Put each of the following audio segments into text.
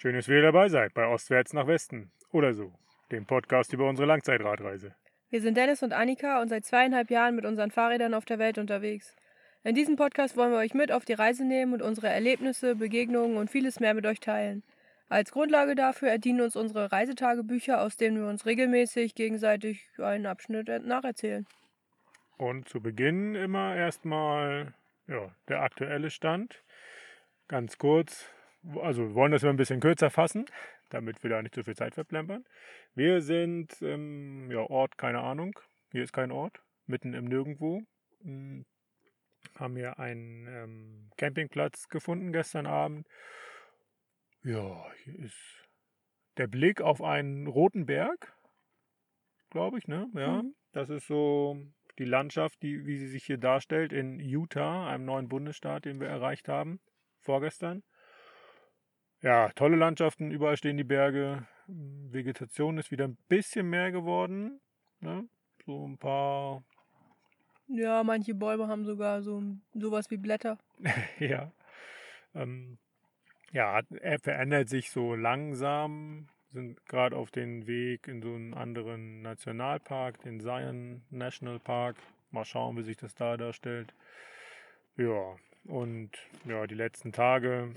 Schön, dass ihr dabei seid bei Ostwärts nach Westen oder so, dem Podcast über unsere Langzeitradreise. Wir sind Dennis und Annika und seit zweieinhalb Jahren mit unseren Fahrrädern auf der Welt unterwegs. In diesem Podcast wollen wir euch mit auf die Reise nehmen und unsere Erlebnisse, Begegnungen und vieles mehr mit euch teilen. Als Grundlage dafür erdienen uns unsere Reisetagebücher, aus denen wir uns regelmäßig gegenseitig einen Abschnitt nacherzählen. Und zu Beginn immer erstmal ja, der aktuelle Stand. Ganz kurz, also wir wollen das immer ein bisschen kürzer fassen, damit wir da nicht so viel Zeit verplempern. Wir sind ähm, ja, Ort, keine Ahnung. Hier ist kein Ort, mitten im Nirgendwo. Hm, haben hier einen ähm, Campingplatz gefunden gestern Abend. Ja, hier ist der Blick auf einen roten Berg, glaube ich, ne? Ja, mhm. das ist so die Landschaft, die, wie sie sich hier darstellt in Utah, einem neuen Bundesstaat, den wir erreicht haben, vorgestern. Ja, tolle Landschaften, überall stehen die Berge. Vegetation ist wieder ein bisschen mehr geworden. Ne? So ein paar. Ja, manche Bäume haben sogar so sowas wie Blätter. ja. Ähm, ja, er verändert sich so langsam. Sind gerade auf dem Weg in so einen anderen Nationalpark, den Zion National Park. Mal schauen, wie sich das da darstellt. Ja, und ja, die letzten Tage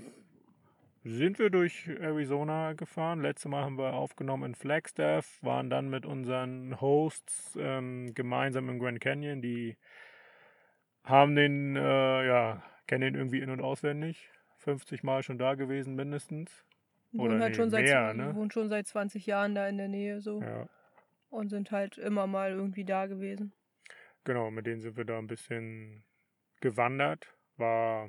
sind wir durch Arizona gefahren. Letztes Mal haben wir aufgenommen in Flagstaff, waren dann mit unseren Hosts ähm, gemeinsam im Grand Canyon. Die haben den, äh, ja, kennen den irgendwie in- und auswendig. 50 Mal schon da gewesen, mindestens. Oder halt nee, schon seit, mehr, ne? wohnen schon seit 20 Jahren da in der Nähe so. Ja. Und sind halt immer mal irgendwie da gewesen. Genau, mit denen sind wir da ein bisschen gewandert. War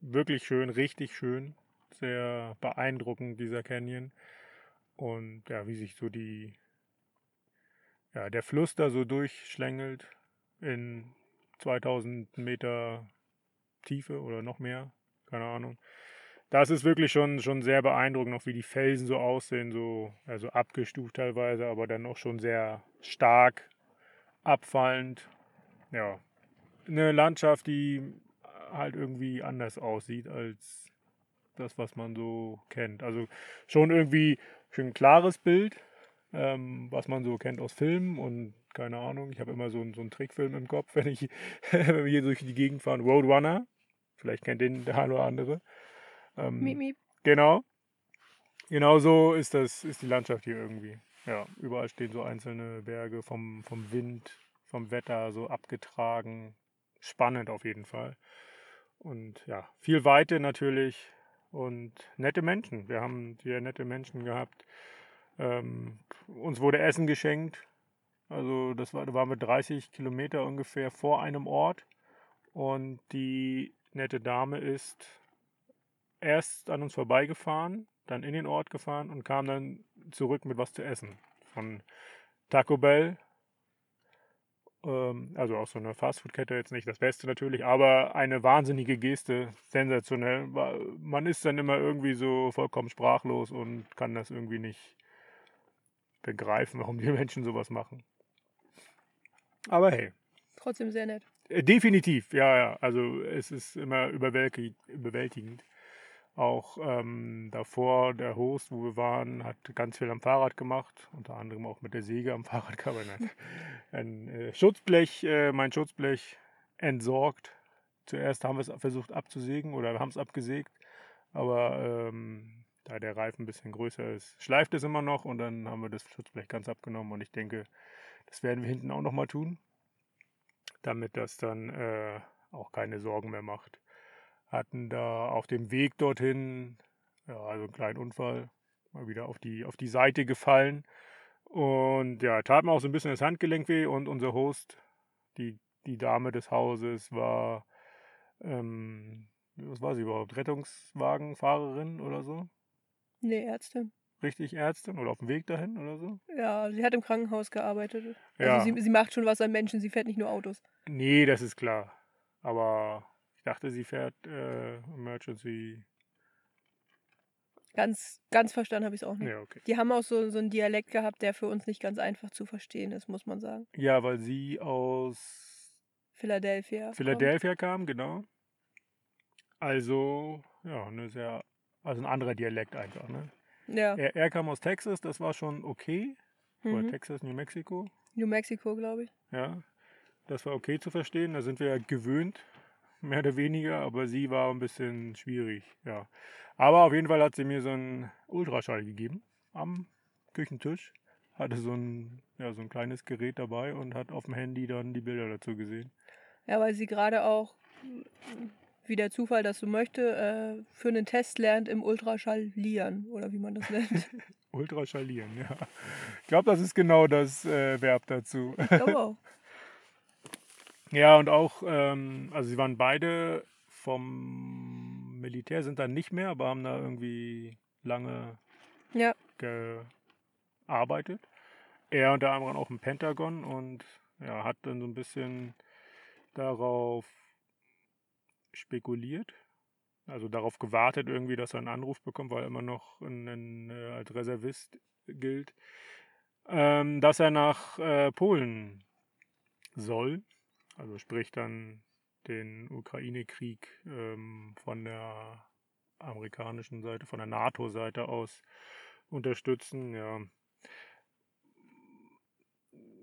wirklich schön, richtig schön sehr beeindruckend, dieser Canyon. Und ja, wie sich so die, ja, der Fluss da so durchschlängelt in 2000 Meter Tiefe oder noch mehr, keine Ahnung. Das ist wirklich schon, schon sehr beeindruckend, auch wie die Felsen so aussehen, so also abgestuft teilweise, aber dann auch schon sehr stark abfallend. Ja, eine Landschaft, die halt irgendwie anders aussieht als das, was man so kennt. Also schon irgendwie schon ein klares Bild, ähm, was man so kennt aus Filmen und keine Ahnung. Ich habe immer so, so einen Trickfilm im Kopf, wenn ich wenn wir hier durch die Gegend fahren. Roadrunner. Vielleicht kennt den der eine oder andere. Ähm, miep, miep. Genau. Genau so ist das, ist die Landschaft hier irgendwie. Ja, überall stehen so einzelne Berge vom, vom Wind, vom Wetter so abgetragen. Spannend auf jeden Fall. Und ja, viel Weite natürlich, und nette Menschen. Wir haben sehr nette Menschen gehabt. Ähm, uns wurde Essen geschenkt. Also das war, da waren wir 30 Kilometer ungefähr vor einem Ort. Und die nette Dame ist erst an uns vorbeigefahren, dann in den Ort gefahren und kam dann zurück mit was zu essen. Von Taco Bell also auch so eine Fastfood-Kette jetzt nicht das Beste natürlich, aber eine wahnsinnige Geste, sensationell. Man ist dann immer irgendwie so vollkommen sprachlos und kann das irgendwie nicht begreifen, warum die Menschen sowas machen. Aber hey. Trotzdem sehr nett. Äh, definitiv, ja, ja. Also es ist immer überwältigend. Auch ähm, davor, der Host, wo wir waren, hat ganz viel am Fahrrad gemacht, unter anderem auch mit der Säge am Fahrrad ein äh, Schutzblech, äh, mein Schutzblech entsorgt. Zuerst haben wir es versucht abzusägen oder haben es abgesägt, aber ähm, da der Reifen ein bisschen größer ist, schleift es immer noch und dann haben wir das Schutzblech ganz abgenommen. Und ich denke, das werden wir hinten auch nochmal tun, damit das dann äh, auch keine Sorgen mehr macht hatten da auf dem Weg dorthin, ja, also einen kleinen Unfall, mal wieder auf die, auf die Seite gefallen. Und ja, tat mir auch so ein bisschen das Handgelenk weh und unser Host, die, die Dame des Hauses, war, ähm, was war sie überhaupt? Rettungswagenfahrerin oder so? Nee, Ärztin. Richtig Ärztin oder auf dem Weg dahin oder so? Ja, sie hat im Krankenhaus gearbeitet. Also ja. sie, sie macht schon was an Menschen, sie fährt nicht nur Autos. Nee, das ist klar. Aber dachte, sie fährt äh, Emergency. Ganz, ganz verstanden habe ich es auch nicht. Ja, okay. Die haben auch so, so einen Dialekt gehabt, der für uns nicht ganz einfach zu verstehen ist, muss man sagen. Ja, weil sie aus Philadelphia. Philadelphia kommt. kam, genau. Also, ja, eine sehr, also ein anderer Dialekt einfach, ne? Ja. Er, er kam aus Texas, das war schon okay. Oder Mhm. Texas, New Mexico. New Mexico, glaube ich. Ja, das war okay zu verstehen. Da sind wir ja gewöhnt, mehr oder weniger. Aber sie war ein bisschen schwierig. Ja. Aber auf jeden Fall hat sie mir so einen Ultraschall gegeben am Küchentisch. Hatte so ein, ja, so ein kleines Gerät dabei und hat auf dem Handy dann die Bilder dazu gesehen. Ja, weil sie gerade auch, wie der Zufall das so möchte, äh, für einen Test lernt im Ultraschallieren oder wie man das nennt. Ultraschallieren, ja. Ich glaube, das ist genau das äh, Verb dazu. Ich glaube auch. Ja, und auch, ähm, also sie waren beide vom Militär, sind dann nicht mehr, aber haben da irgendwie lange Ja, gearbeitet. Er unter anderem auch im Pentagon und ja, hat dann so ein bisschen darauf spekuliert, also darauf gewartet irgendwie, dass er einen Anruf bekommt, weil er immer noch in, äh, als Reservist gilt, ähm, dass er nach äh, Polen soll. Also sprich dann den Ukraine-Krieg ähm, von der amerikanischen Seite, von der NATO-Seite aus unterstützen. Ja.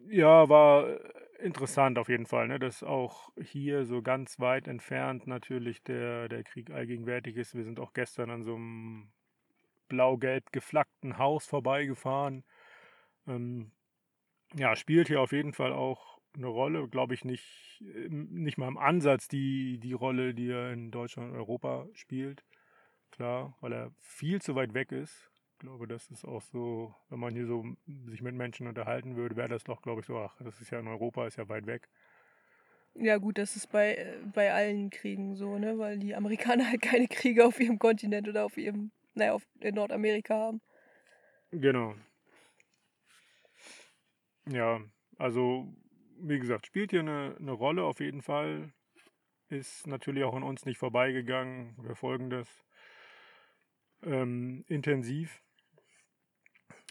ja, war interessant auf jeden Fall, ne? dass auch hier so ganz weit entfernt natürlich der, der Krieg allgegenwärtig ist. Wir sind auch gestern an so einem blau-gelb geflaggten Haus vorbeigefahren. Ähm, ja, spielt hier auf jeden Fall auch eine Rolle, glaube ich, nicht, ähm, nicht mal im Ansatz die, die Rolle, die er in Deutschland und Europa spielt. Klar, weil er viel zu weit weg ist. Ich glaube, das ist auch so, wenn man hier so sich mit Menschen unterhalten würde, wäre das doch, glaube ich, so, ach, das ist ja in Europa, ist ja weit weg. ja gut, das ist bei, bei allen Kriegen so, ne? Weil die Amerikaner halt keine Kriege auf ihrem Kontinent oder auf ihrem, naja, auf, in Nordamerika haben. Genau. Ja, also, wie gesagt, spielt hier eine, eine Rolle auf jeden Fall. Ist natürlich auch an uns nicht vorbeigegangen. Wir folgen das ähm, intensiv.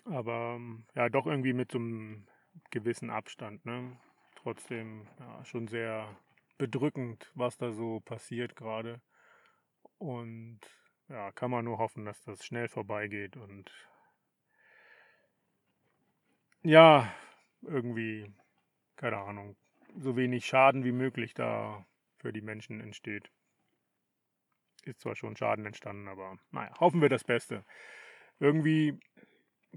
Aber ähm, ja, doch irgendwie mit so einem gewissen Abstand. Ne? Trotzdem ja, schon sehr bedrückend, was da so passiert gerade. Und ja, kann man nur hoffen, dass das schnell vorbeigeht und ja, irgendwie, keine Ahnung, so wenig Schaden wie möglich da für die Menschen entsteht. Ist zwar schon Schaden entstanden, aber naja, hoffen wir das Beste. Irgendwie,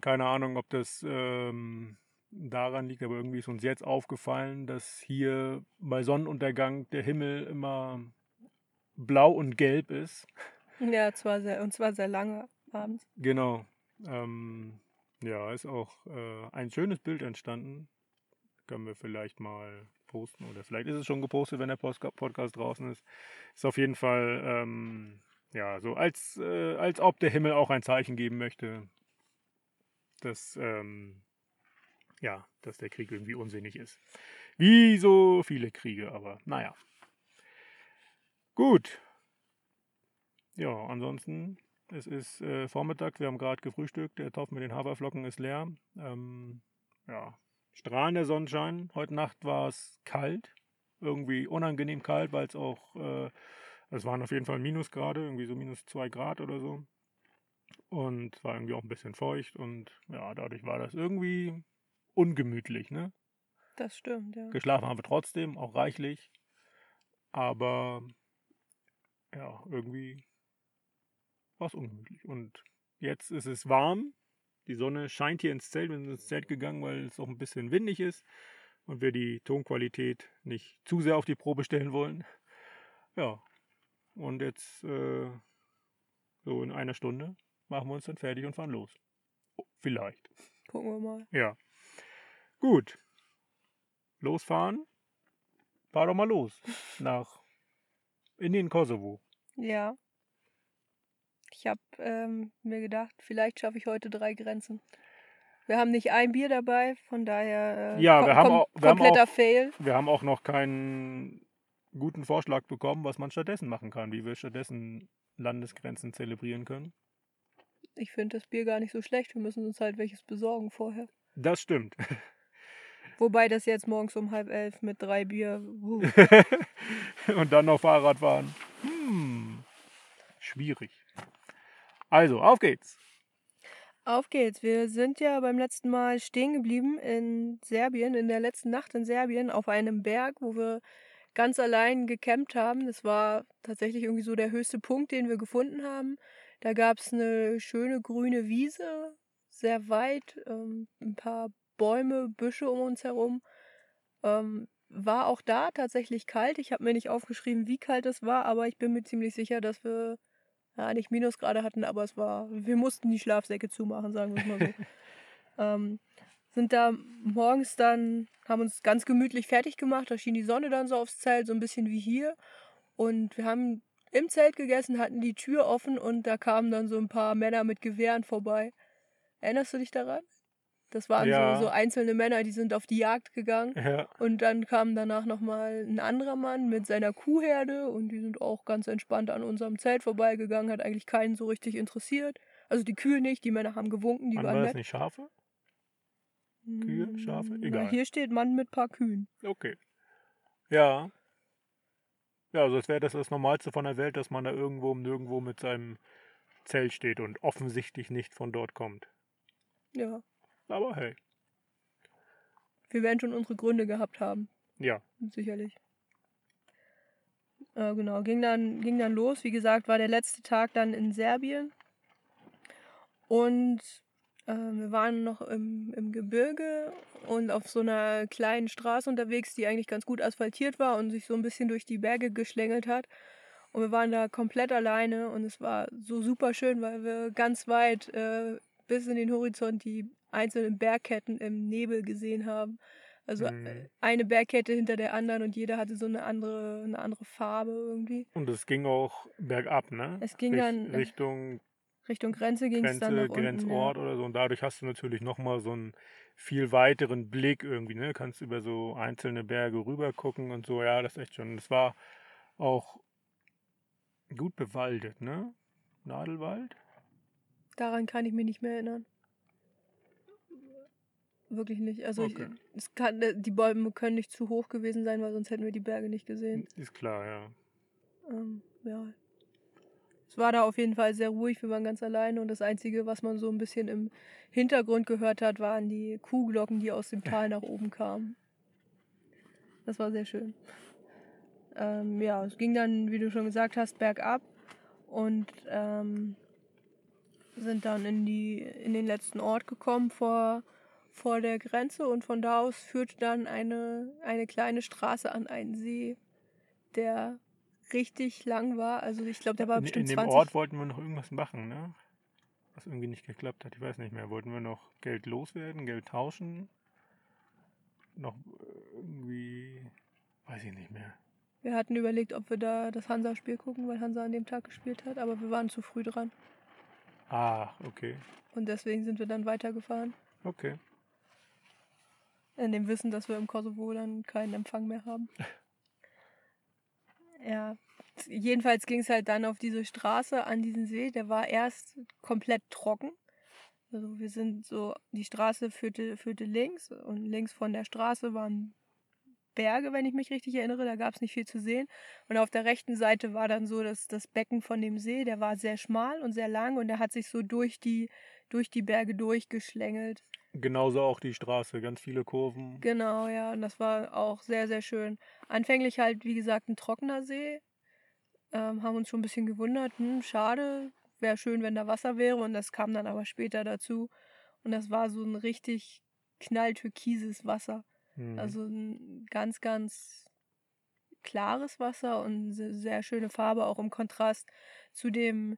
keine Ahnung, ob das ähm, daran liegt, aber irgendwie ist uns jetzt aufgefallen, dass hier bei Sonnenuntergang der Himmel immer blau und gelb ist. Ja, zwar sehr, und zwar sehr lange abends. Genau. Ähm, ja, ist auch äh, ein schönes Bild entstanden. Können wir vielleicht mal posten oder vielleicht ist es schon gepostet, wenn der Podcast draußen ist. Ist auf jeden Fall ähm, ja so als äh, als ob der Himmel auch ein Zeichen geben möchte, dass ähm, ja, dass der Krieg irgendwie unsinnig ist. Wie so viele Kriege, aber naja. Gut. Ja, ansonsten es ist äh, Vormittag, wir haben gerade gefrühstückt, der Topf mit den Haferflocken ist leer. Ähm, ja, strahlender Sonnenschein. Heute Nacht war es kalt, irgendwie unangenehm kalt, weil es auch, äh, es waren auf jeden Fall Minusgrade, irgendwie so minus zwei Grad oder so. Und war irgendwie auch ein bisschen feucht und ja, dadurch war das irgendwie ungemütlich, ne? Das stimmt, ja. Geschlafen haben wir trotzdem, auch reichlich. Aber ja, irgendwie war es ungemütlich. Und jetzt ist es warm. Die Sonne scheint hier ins Zelt. Wir sind ins Zelt gegangen, weil es auch ein bisschen windig ist und wir die Tonqualität nicht zu sehr auf die Probe stellen wollen. Ja, und jetzt äh, so in einer Stunde machen wir uns dann fertig und fahren los. Oh, vielleicht. Gucken wir mal. Ja. Gut. Losfahren. Fahr doch mal los. Nach in den Kosovo. Ja. Ich habe ähm, mir gedacht, vielleicht schaffe ich heute drei Grenzen. Wir haben nicht ein Bier dabei, von daher äh, Ja, wir haben auch- wir haben kompletter auch- Fail. Wir haben auch noch keinen guten Vorschlag bekommen, was man stattdessen machen kann, wie wir stattdessen Landesgrenzen zelebrieren können. Ich finde das Bier gar nicht so schlecht. Wir müssen uns halt welches besorgen vorher. Das stimmt. Wobei das jetzt morgens um halb elf mit drei Bier. Uh, Und dann noch Fahrrad fahren. Hm. Schwierig. Also, auf geht's. Auf geht's. Wir sind ja beim letzten Mal stehen geblieben in Serbien, in der letzten Nacht in Serbien, auf einem Berg, wo wir ganz allein gecampt haben. Das war tatsächlich irgendwie so der höchste Punkt, den wir gefunden haben. Da gab es eine schöne grüne Wiese, sehr weit, ähm, ein paar Bäume, Büsche um uns herum. Ähm, war auch da tatsächlich kalt. Ich habe mir nicht aufgeschrieben, wie kalt es war, aber ich bin mir ziemlich sicher, dass wir ja, nicht Minusgrade hatten, aber es war, wir mussten die Schlafsäcke zumachen, sagen wir es mal so. ähm, sind da morgens dann, haben uns ganz gemütlich fertig gemacht, da schien die Sonne dann so aufs Zelt, so ein bisschen wie hier. Und wir haben im Zelt gegessen, hatten die Tür offen und da kamen dann so ein paar Männer mit Gewehren vorbei. Erinnerst du dich daran? Das waren Ja. so, so einzelne Männer, die sind auf die Jagd gegangen. Ja. Und dann kam danach nochmal ein anderer Mann mit seiner Kuhherde und die sind auch ganz entspannt an unserem Zelt vorbeigegangen, hat eigentlich keinen so richtig interessiert. Also die Kühe nicht, die Männer haben gewunken, die waren war das nicht Schafe? Kühe, Schafe? Egal. Na, hier steht Mann mit paar Kühen. Okay. Ja. Ja, also es wäre das das Normalste von der Welt, dass man da irgendwo um nirgendwo mit seinem Zelt steht und offensichtlich nicht von dort kommt. Ja, Aber hey, wir werden schon unsere Gründe gehabt haben, ja. sicherlich. Äh, genau, ging dann, ging dann los. Wie gesagt, war der letzte Tag dann in Serbien. Und äh, wir waren noch im, im Gebirge und auf so einer kleinen Straße unterwegs, die eigentlich ganz gut asphaltiert war und sich so ein bisschen durch die Berge geschlängelt hat. Und wir waren da komplett alleine und es war so super schön, weil wir ganz weit äh, bis in den Horizont die einzelnen Bergketten im Nebel gesehen haben. Also Mhm. äh, eine Bergkette hinter der anderen und jeder hatte so eine andere, eine andere Farbe irgendwie. Und es ging auch bergab, ne? Es ging Rich- dann, äh, Richtung Richtung Grenze ging es dann nach unten. Grenzort Ja. oder so. Und dadurch hast du natürlich nochmal so einen viel weiteren Blick irgendwie, ne? Kannst über so einzelne Berge rüber gucken und so. Ja, das ist echt schon. Das war auch gut bewaldet, ne? Nadelwald? Daran kann ich mich nicht mehr erinnern. Wirklich nicht. Also Okay. ich, es kann, die Bäume können nicht zu hoch gewesen sein, weil sonst hätten wir die Berge nicht gesehen. Ist klar, ja. Ähm, ja. Es war da auf jeden Fall sehr ruhig, wir waren ganz alleine und das Einzige, was man so ein bisschen im Hintergrund gehört hat, waren die Kuhglocken, die aus dem Tal nach oben kamen. Das war sehr schön. Ähm, ja, es ging dann, wie du schon gesagt hast, bergab und ähm, sind dann in, die, in den letzten Ort gekommen vor, vor der Grenze und von da aus führte dann eine, eine kleine Straße an einen See, der richtig lang war. Also ich glaube, der war In, in bestimmt dem 20. Ort wollten wir noch irgendwas machen, ne? Was irgendwie nicht geklappt hat. Ich weiß nicht mehr. Wollten wir noch Geld loswerden, Geld tauschen? Noch äh, irgendwie. Weiß ich nicht mehr. Wir hatten überlegt, ob wir da das Hansa-Spiel gucken, weil Hansa an dem Tag gespielt hat, aber wir waren zu früh dran. Ah, okay. Und deswegen sind wir dann weitergefahren. Okay. In dem Wissen, dass wir im Kosovo dann keinen Empfang mehr haben. Ja, jedenfalls ging es halt dann auf diese Straße an diesen See. Der war erst komplett trocken. Also wir sind so, die Straße führte, führte links und links von der Straße waren Berge, wenn ich mich richtig erinnere. Da gab es nicht viel zu sehen. Und auf der rechten Seite war dann so das, das Becken von dem See. Der war sehr schmal und sehr lang und der hat sich so durch die, durch die Berge durchgeschlängelt. Genauso auch die Straße. Ganz viele Kurven. Genau, ja, und das war auch sehr, sehr schön. Anfänglich halt, wie gesagt, ein trockener See. Ähm, haben uns schon ein bisschen gewundert, hm, schade, wäre schön, wenn da Wasser wäre. Und das kam dann aber später dazu. Und das war so ein richtig knalltürkises Wasser. Hm. Also ein ganz, ganz klares Wasser und se- sehr schöne Farbe, auch im Kontrast zu dem,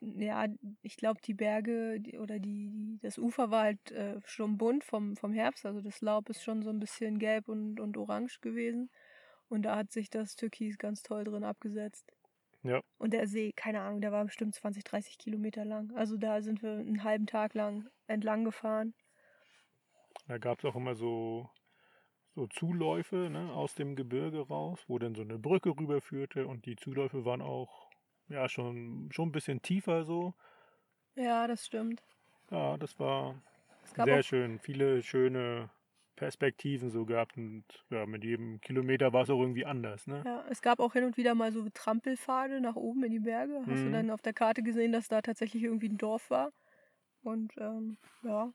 ja, ich glaube, die Berge oder die, die, das Ufer war halt äh, schon bunt vom, vom Herbst. Also das Laub ist schon so ein bisschen gelb und, und orange gewesen. Und da hat sich das Türkis ganz toll drin abgesetzt. Ja. Und der See, keine Ahnung, der war bestimmt 20, 30 Kilometer lang. Also da sind wir einen halben Tag lang entlang gefahren. Da gab es auch immer so, so Zuläufe ne, aus dem Gebirge raus, wo dann so eine Brücke rüberführte und die Zuläufe waren auch ja schon, schon ein bisschen tiefer so. Ja, das stimmt. Ja, das war sehr schön. Viele schöne Perspektiven so gehabt und ja, mit jedem Kilometer war es auch irgendwie anders. Ne? Ja, es gab auch hin und wieder mal so Trampelpfade nach oben in die Berge. Hast du Mhm. dann auf der Karte gesehen, dass da tatsächlich irgendwie ein Dorf war? Und ähm, ja,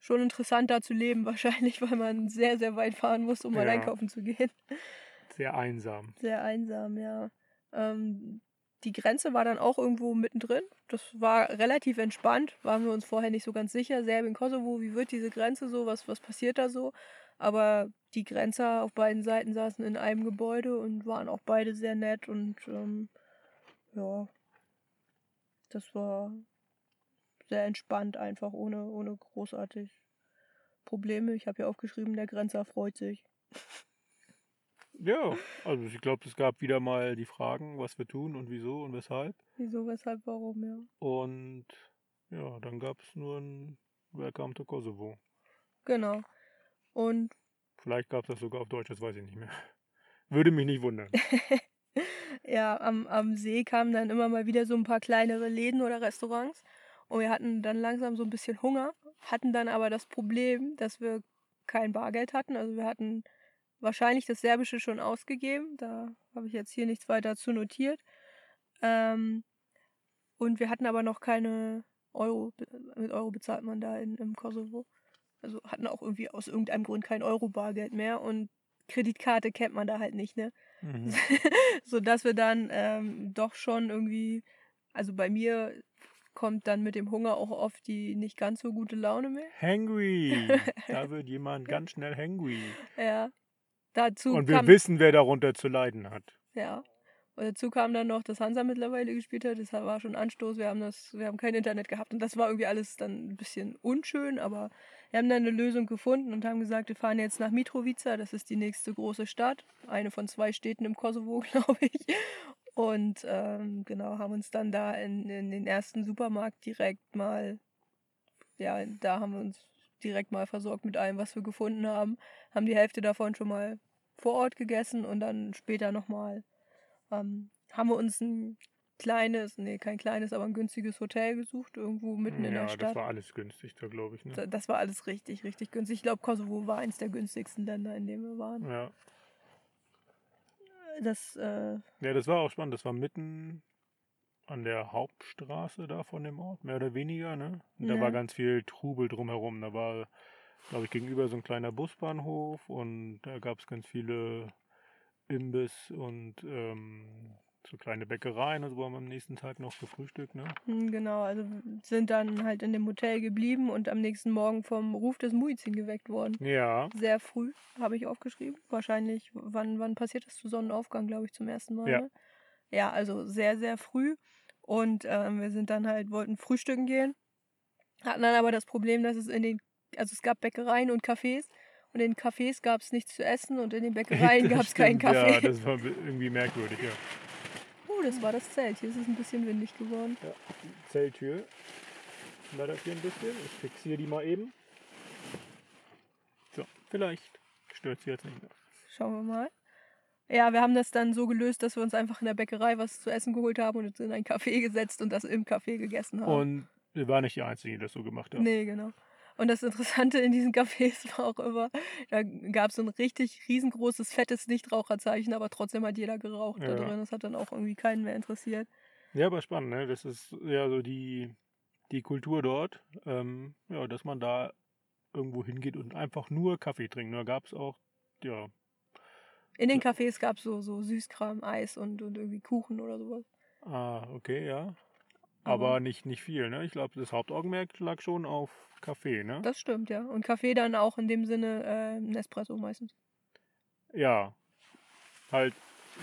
schon interessant da zu leben, wahrscheinlich, weil man sehr, sehr weit fahren muss, um mal Ja. einkaufen zu gehen. Sehr einsam. Sehr einsam, ja. Ähm, die Grenze war dann auch irgendwo mittendrin. Das war relativ entspannt, waren wir uns vorher nicht so ganz sicher. Serbien, Kosovo, wie wird diese Grenze so? Was, was passiert da so? Aber die Grenzer auf beiden Seiten saßen in einem Gebäude und waren auch beide sehr nett und ähm, ja, das war sehr entspannt, einfach ohne, ohne großartig Probleme. Ich habe ja aufgeschrieben, der Grenzer freut sich. Ja, also ich glaube, es gab wieder mal die Fragen, was wir tun und wieso und weshalb. Wieso, weshalb, warum, ja. Und ja, dann gab es nur ein Welcome to Kosovo. Genau. Und Vielleicht gab es das sogar auf Deutsch, das weiß ich nicht mehr. Würde mich nicht wundern. ja, am, am See kamen dann immer mal wieder so ein paar kleinere Läden oder Restaurants. Und wir hatten dann langsam so ein bisschen Hunger, hatten dann aber das Problem, dass wir kein Bargeld hatten. Also wir hatten wahrscheinlich das Serbische schon ausgegeben. Da habe ich jetzt hier nichts weiter zu notiert. Ähm, und wir hatten aber noch keine Euro. Mit Euro bezahlt man da in, im Kosovo. Also hatten auch irgendwie aus irgendeinem Grund kein Euro-Bargeld mehr. Und Kreditkarte kennt man da halt nicht, ne? Mhm. so dass wir dann ähm, doch schon irgendwie, also bei mir kommt dann mit dem Hunger auch oft die nicht ganz so gute Laune mehr. Hangry. Da wird jemand ganz schnell hangry. Ja. Dazu Und wir wissen, wer darunter zu leiden hat. ja. Und dazu kam dann noch, dass Hansa mittlerweile gespielt hat. Das war schon Anstoß. Wir haben das, wir haben kein Internet gehabt und das war irgendwie alles dann ein bisschen unschön, aber wir haben dann eine Lösung gefunden und haben gesagt, wir fahren jetzt nach Mitrovica. Das ist die nächste große Stadt, eine von zwei Städten im Kosovo, glaube ich. Und ähm, genau, haben uns dann da in, in den ersten Supermarkt direkt mal, ja, da haben wir uns direkt mal versorgt mit allem, was wir gefunden haben. Haben die Hälfte davon schon mal vor Ort gegessen und dann später nochmal ähm, haben wir uns ein kleines, nee, kein kleines, aber ein günstiges Hotel gesucht, irgendwo mitten in ja, der das Stadt. war alles günstig da, glaube ich. Ne? Da- Das war alles richtig, richtig günstig. Ich glaube, Kosovo war eins der günstigsten Länder, in denen wir waren. Ja. Das, äh, ja, das war auch spannend. Das war mitten an der Hauptstraße da von dem Ort, mehr oder weniger. Ne? Und da Ja. war ganz viel Trubel drumherum. Da war, glaube ich, gegenüber so ein kleiner Busbahnhof und da gab es ganz viele Imbiss und ähm, so kleine Bäckereien. Also haben wir am nächsten Tag noch gefrühstückt. Ne? hm, genau, also sind dann halt in dem Hotel geblieben und am nächsten Morgen vom Ruf des Muizin geweckt worden. Ja, Sehr früh, habe ich aufgeschrieben. Wahrscheinlich, wann, wann passiert das zu Sonnenaufgang, glaube ich, zum ersten Mal. Ja. Ne? ja, also sehr, sehr früh. Und ähm, wir sind dann halt, wollten frühstücken gehen. Hatten dann aber das Problem, dass es in den, also es gab Bäckereien und Cafés. Und in den Cafés gab es nichts zu essen und in den Bäckereien gab es keinen Kaffee. Ja, das war irgendwie merkwürdig, ja. Oh, das war das Zelt. Hier ist es ein bisschen windig geworden. Ja, die Zelltür. Flattert hier ein bisschen. Ich fixiere die mal eben. So, vielleicht stört sie jetzt nicht mehr. Schauen wir mal. Ja, wir haben das dann so gelöst, dass wir uns einfach in der Bäckerei was zu essen geholt haben und uns in ein Café gesetzt und das im Café gegessen haben. Und wir waren nicht die Einzigen, die das so gemacht haben. Nee, genau. Und das Interessante in diesen Cafés war auch immer, da gab es so ein richtig riesengroßes, fettes Nichtraucherzeichen, aber trotzdem hat jeder geraucht da Ja. drin. Das hat dann auch irgendwie keinen mehr interessiert. Ja, aber spannend, ne? Das ist ja so die, die Kultur dort, ähm, ja, dass man da irgendwo hingeht und einfach nur Kaffee trinkt. Da gab es auch, ja, In den Cafés gab es so, so Süßkram, Eis und, und irgendwie Kuchen oder sowas. ah, okay, ja. Aber- Aber nicht, nicht viel, ne? Ich glaube, das Hauptaugenmerk lag schon auf Kaffee, ne? Das stimmt, ja. Und Kaffee dann auch in dem Sinne äh, Nespresso meistens. Ja, halt,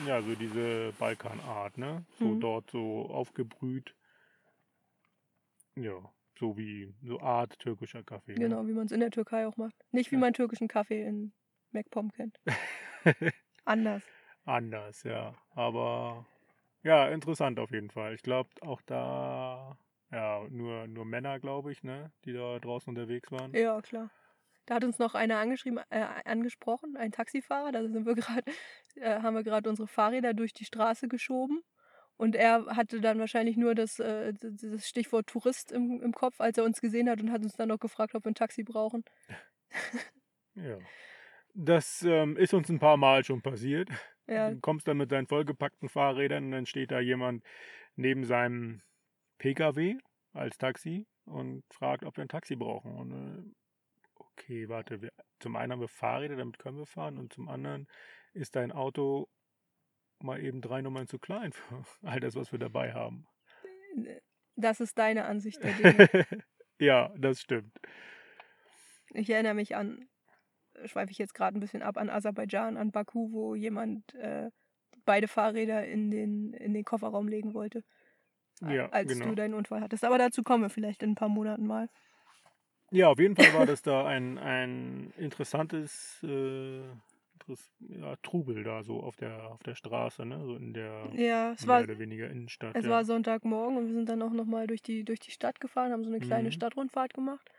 ja, so diese Balkanart, ne? So Mhm. dort so aufgebrüht. Ja, so wie so Art türkischer Kaffee. Ne? Genau, wie man es in der Türkei auch macht. Nicht wie Ja. man türkischen Kaffee in MacPom kennt. Anders. Anders, ja. Aber ja, interessant auf jeden Fall. Ich glaube auch da, ja, nur, nur Männer, glaube ich, ne, die da draußen unterwegs waren. Ja, klar. Da hat uns noch einer angeschrieben, äh, angesprochen, ein Taxifahrer. Da sind wir gerade, äh, haben wir gerade unsere Fahrräder durch die Straße geschoben. Und er hatte dann wahrscheinlich nur das, äh, das Stichwort Tourist im, im Kopf, als er uns gesehen hat und hat uns dann noch gefragt, ob wir ein Taxi brauchen. Ja. Das ähm, ist uns ein paar Mal schon passiert. Ja, Du kommst dann mit deinen vollgepackten Fahrrädern und dann steht da jemand neben seinem PKW als Taxi und fragt, ob wir ein Taxi brauchen. Und äh, okay, warte, wir, zum einen haben wir Fahrräder, damit können wir fahren und zum anderen ist dein Auto mal eben drei Nummern zu klein für all das, was wir dabei haben. Das ist deine Ansicht der Dinge. ja, das stimmt. Ich erinnere mich an, schweife ich jetzt gerade ein bisschen ab, an Aserbaidschan, an Baku, wo jemand äh, beide Fahrräder in den, in den Kofferraum legen wollte. Ja, als genau. du deinen Unfall hattest. Aber dazu kommen wir vielleicht in ein paar Monaten mal. Ja, auf jeden Fall war das da ein, ein interessantes äh, ja, Trubel da so auf der, auf der Straße, ne? So in der Ja, es mehr war, oder weniger Innenstadt. es ja. war Sonntagmorgen und wir sind dann auch nochmal durch die, durch die Stadt gefahren, haben so eine kleine Mhm. Stadtrundfahrt gemacht.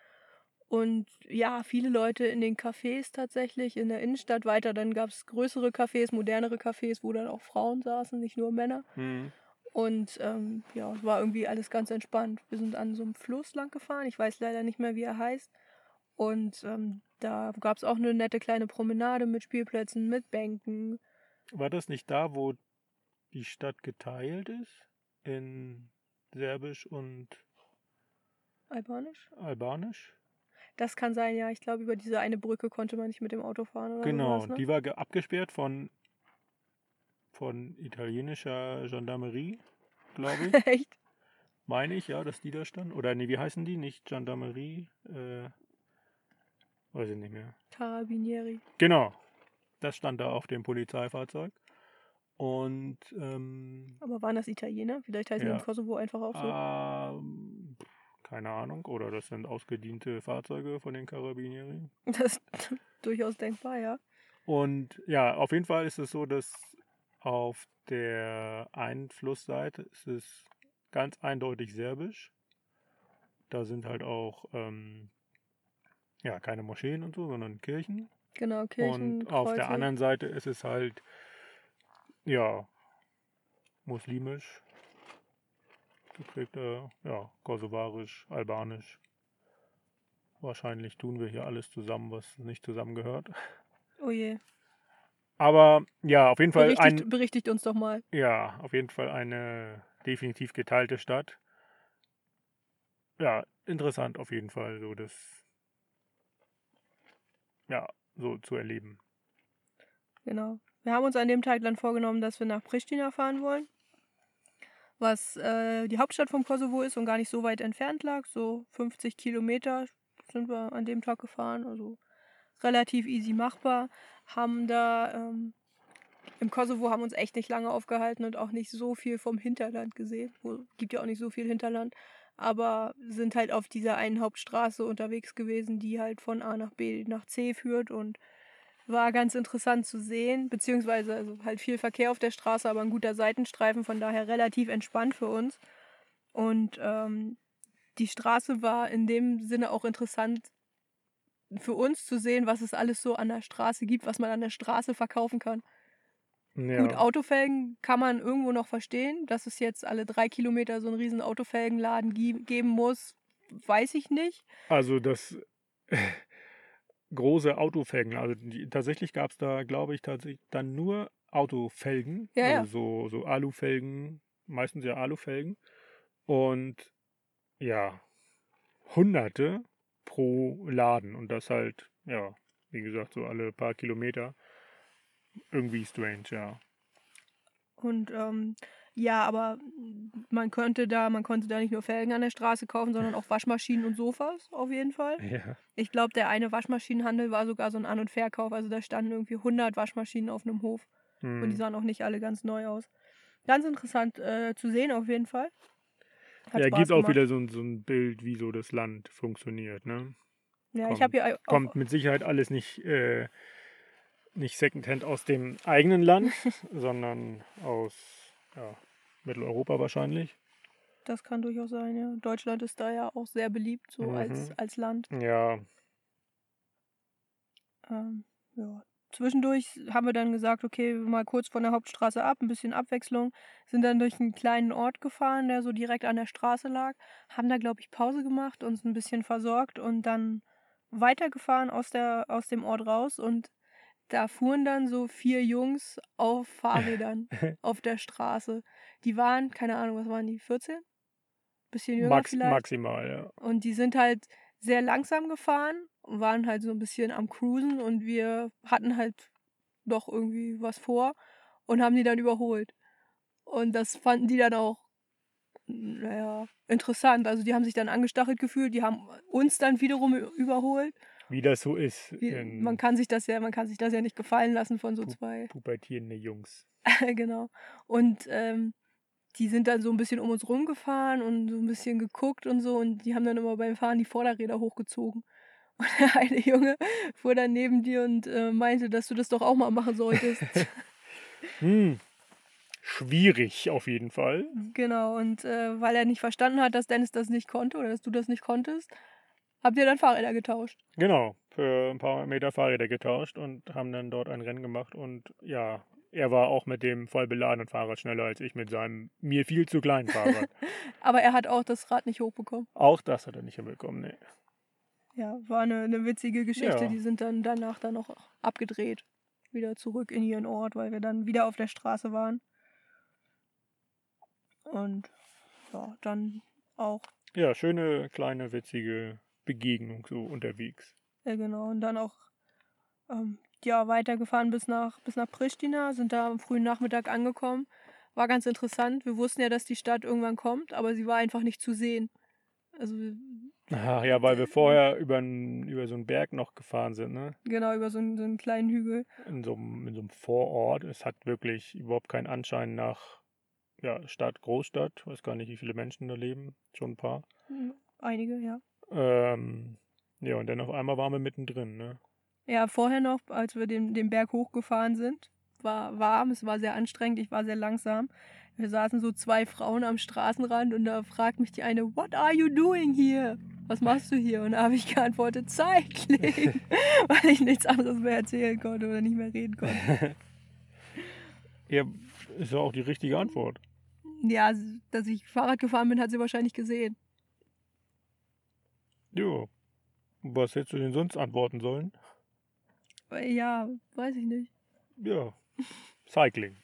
Und ja, viele Leute in den Cafés tatsächlich, in der Innenstadt weiter. Dann gab es größere Cafés, modernere Cafés, wo dann auch Frauen saßen, nicht nur Männer. Mhm. Und ähm, ja, es war irgendwie alles ganz entspannt. Wir sind an so einem Fluss lang gefahren. Ich weiß leider nicht mehr, wie er heißt. Und ähm, da gab es auch eine nette kleine Promenade mit Spielplätzen, mit Bänken. War das nicht da, wo die Stadt geteilt ist? In Serbisch und Albanisch? Albanisch? Das kann sein, ja. Ich glaube, über diese eine Brücke konnte man nicht mit dem Auto fahren oder Genau, sowas, ne? die war ge- abgesperrt von, von italienischer Gendarmerie, glaube ich. Echt? Meine ich, ja, dass die da stand. Oder nee, wie heißen die? Nicht Gendarmerie? Äh, weiß ich nicht mehr. Carabinieri. Genau, das stand da auf dem Polizeifahrzeug. Und ähm, Aber waren das Italiener? Vielleicht heißen die Ja. im Kosovo einfach auch so. ähm, keine Ahnung. Oder das sind ausgediente Fahrzeuge von den Carabinieri. Das ist durchaus denkbar, ja. Und ja, auf jeden Fall ist es so, dass auf der einen Flussseite ist es ganz eindeutig serbisch. Da sind halt auch ähm, ja, keine Moscheen und so, sondern Kirchen. Genau, Kirchen, und auf der Kreuze. anderen Seite ist es halt ja muslimisch geprägter, ja, kosovarisch, albanisch. Wahrscheinlich tun wir hier alles zusammen, was nicht zusammengehört. Oh je. Aber ja, auf jeden Fall Berichtigt, ein, berichtigt uns doch mal. ja, auf jeden Fall eine definitiv geteilte Stadt. Ja, interessant auf jeden Fall, so das, ja, so zu erleben. Genau. Wir haben uns an dem Tag dann vorgenommen, dass wir nach Pristina fahren wollen. Was äh, die Hauptstadt vom Kosovo ist und gar nicht so weit entfernt lag. So 50 Kilometer sind wir an dem Tag gefahren. Also relativ easy machbar. Haben da ähm, im Kosovo haben uns echt nicht lange aufgehalten und auch nicht so viel vom Hinterland gesehen. Wo, gibt ja auch nicht so viel Hinterland. Aber sind halt auf dieser einen Hauptstraße unterwegs gewesen, die halt von A nach B nach C führt und war ganz interessant zu sehen, beziehungsweise also halt viel Verkehr auf der Straße, aber ein guter Seitenstreifen, von daher relativ entspannt für uns. Und ähm, die Straße war in dem Sinne auch interessant für uns zu sehen, was es alles so an der Straße gibt, was man an der Straße verkaufen kann. Ja, Gut, Autofelgen kann man irgendwo noch verstehen, dass es jetzt alle drei Kilometer so einen riesen Autofelgenladen geben muss, weiß ich nicht. also das große Autofelgen, also die, tatsächlich gab es da, glaube ich, tatsächlich dann nur Autofelgen, Ja, ja. also so, so Alufelgen, meistens ja Alufelgen und ja, Hunderte pro Laden und das halt, ja, wie gesagt, so alle paar Kilometer. Irgendwie strange, ja. Und ähm, ja, aber man könnte da, man konnte da nicht nur Felgen an der Straße kaufen, sondern auch Waschmaschinen und Sofas auf jeden Fall. Ja. Ich glaube, der eine Waschmaschinenhandel war sogar so ein An- und Verkauf. Also da standen irgendwie 100 Waschmaschinen auf einem Hof und die Hm. sahen auch nicht alle ganz neu aus. Ganz interessant äh, zu sehen auf jeden Fall. Hat Ja, Spaß gibt auch gemacht. wieder so, ein- so ein Bild, wie so das Land funktioniert, ne? Ja, ich kommt- habe hier auch, kommt mit Sicherheit alles nicht, äh, nicht Secondhand aus dem eigenen Land, sondern aus ja, Mitteleuropa wahrscheinlich. das kann durchaus sein, ja. Deutschland ist da ja auch sehr beliebt, so als, Mhm. als Land. Ja, Ähm, ja. Zwischendurch haben wir dann gesagt, okay, mal kurz von der Hauptstraße ab, ein bisschen Abwechslung, sind dann durch einen kleinen Ort gefahren, der so direkt an der Straße lag, haben da, glaube ich, Pause gemacht, uns ein bisschen versorgt und dann weitergefahren aus, der, aus dem Ort raus und da fuhren dann so vier Jungs auf Fahrrädern auf der Straße. Die waren, keine Ahnung, was waren die, 14? bisschen jünger Max, vielleicht. maximal, ja. Und die sind halt sehr langsam gefahren und waren halt so ein bisschen am Cruisen und wir hatten halt doch irgendwie was vor und haben die dann überholt. Und das fanden die dann auch, naja, interessant. Also die haben sich dann angestachelt gefühlt, die haben uns dann wiederum überholt. Wie das so ist. Wie, man kann sich das ja, man kann sich das ja nicht gefallen lassen von so Pu- zwei. pubertierende Jungs. genau. Und ähm, die sind dann so ein bisschen um uns rumgefahren und so ein bisschen geguckt und so und die haben dann immer beim Fahren die Vorderräder hochgezogen. Und der eine Junge fuhr dann neben dir und äh, meinte, dass du das doch auch mal machen solltest. Hm. Schwierig auf jeden Fall. genau, und äh, weil er nicht verstanden hat, dass Dennis das nicht konnte oder dass du das nicht konntest, habt ihr dann Fahrräder getauscht. Genau, für ein paar Meter Fahrräder getauscht und haben dann dort ein Rennen gemacht. Und ja, er war auch mit dem voll beladenen Fahrrad schneller als ich mit seinem mir viel zu kleinen Fahrrad. Aber er hat auch das Rad nicht hochbekommen. auch das hat er nicht hinbekommen, nee. Ja, war eine, eine witzige Geschichte. Ja. Die sind dann danach dann noch abgedreht. Wieder zurück in ihren Ort, weil wir dann wieder auf der Straße waren. Und ja, dann auch, Ja, schöne, kleine, witzige Begegnung so unterwegs. äh, genau, und dann auch ähm, ja, weitergefahren bis nach, bis nach Pristina, sind da am frühen Nachmittag angekommen. War ganz interessant. Wir wussten ja, dass die Stadt irgendwann kommt, aber sie war einfach nicht zu sehen. Also Ach ja, weil wir vorher über, über so einen Berg noch gefahren sind, ne? genau über so einen, so einen kleinen Hügel. In so, einem, in so einem Vorort. Es hat wirklich überhaupt keinen Anschein nach ja, Stadt, Großstadt. Ich weiß gar nicht, wie viele Menschen da leben. Schon ein paar. Hm, Einige, ja. Ähm, ja, und dann auf einmal waren wir mittendrin, ne? Ja, vorher noch, als wir den, den Berg hochgefahren sind, war warm, es war sehr anstrengend, ich war sehr langsam. Wir saßen so zwei Frauen am Straßenrand und da fragt mich die eine, What are you doing here? Was machst du hier? Und da habe ich geantwortet, Cycling, weil ich nichts anderes mehr erzählen konnte oder nicht mehr reden konnte. Ja, ist ja auch die richtige Antwort. Ja, dass ich Fahrrad gefahren bin, hat sie wahrscheinlich gesehen. Jo. Was hättest du denn sonst antworten sollen? Ja, weiß ich nicht. Ja. Cycling.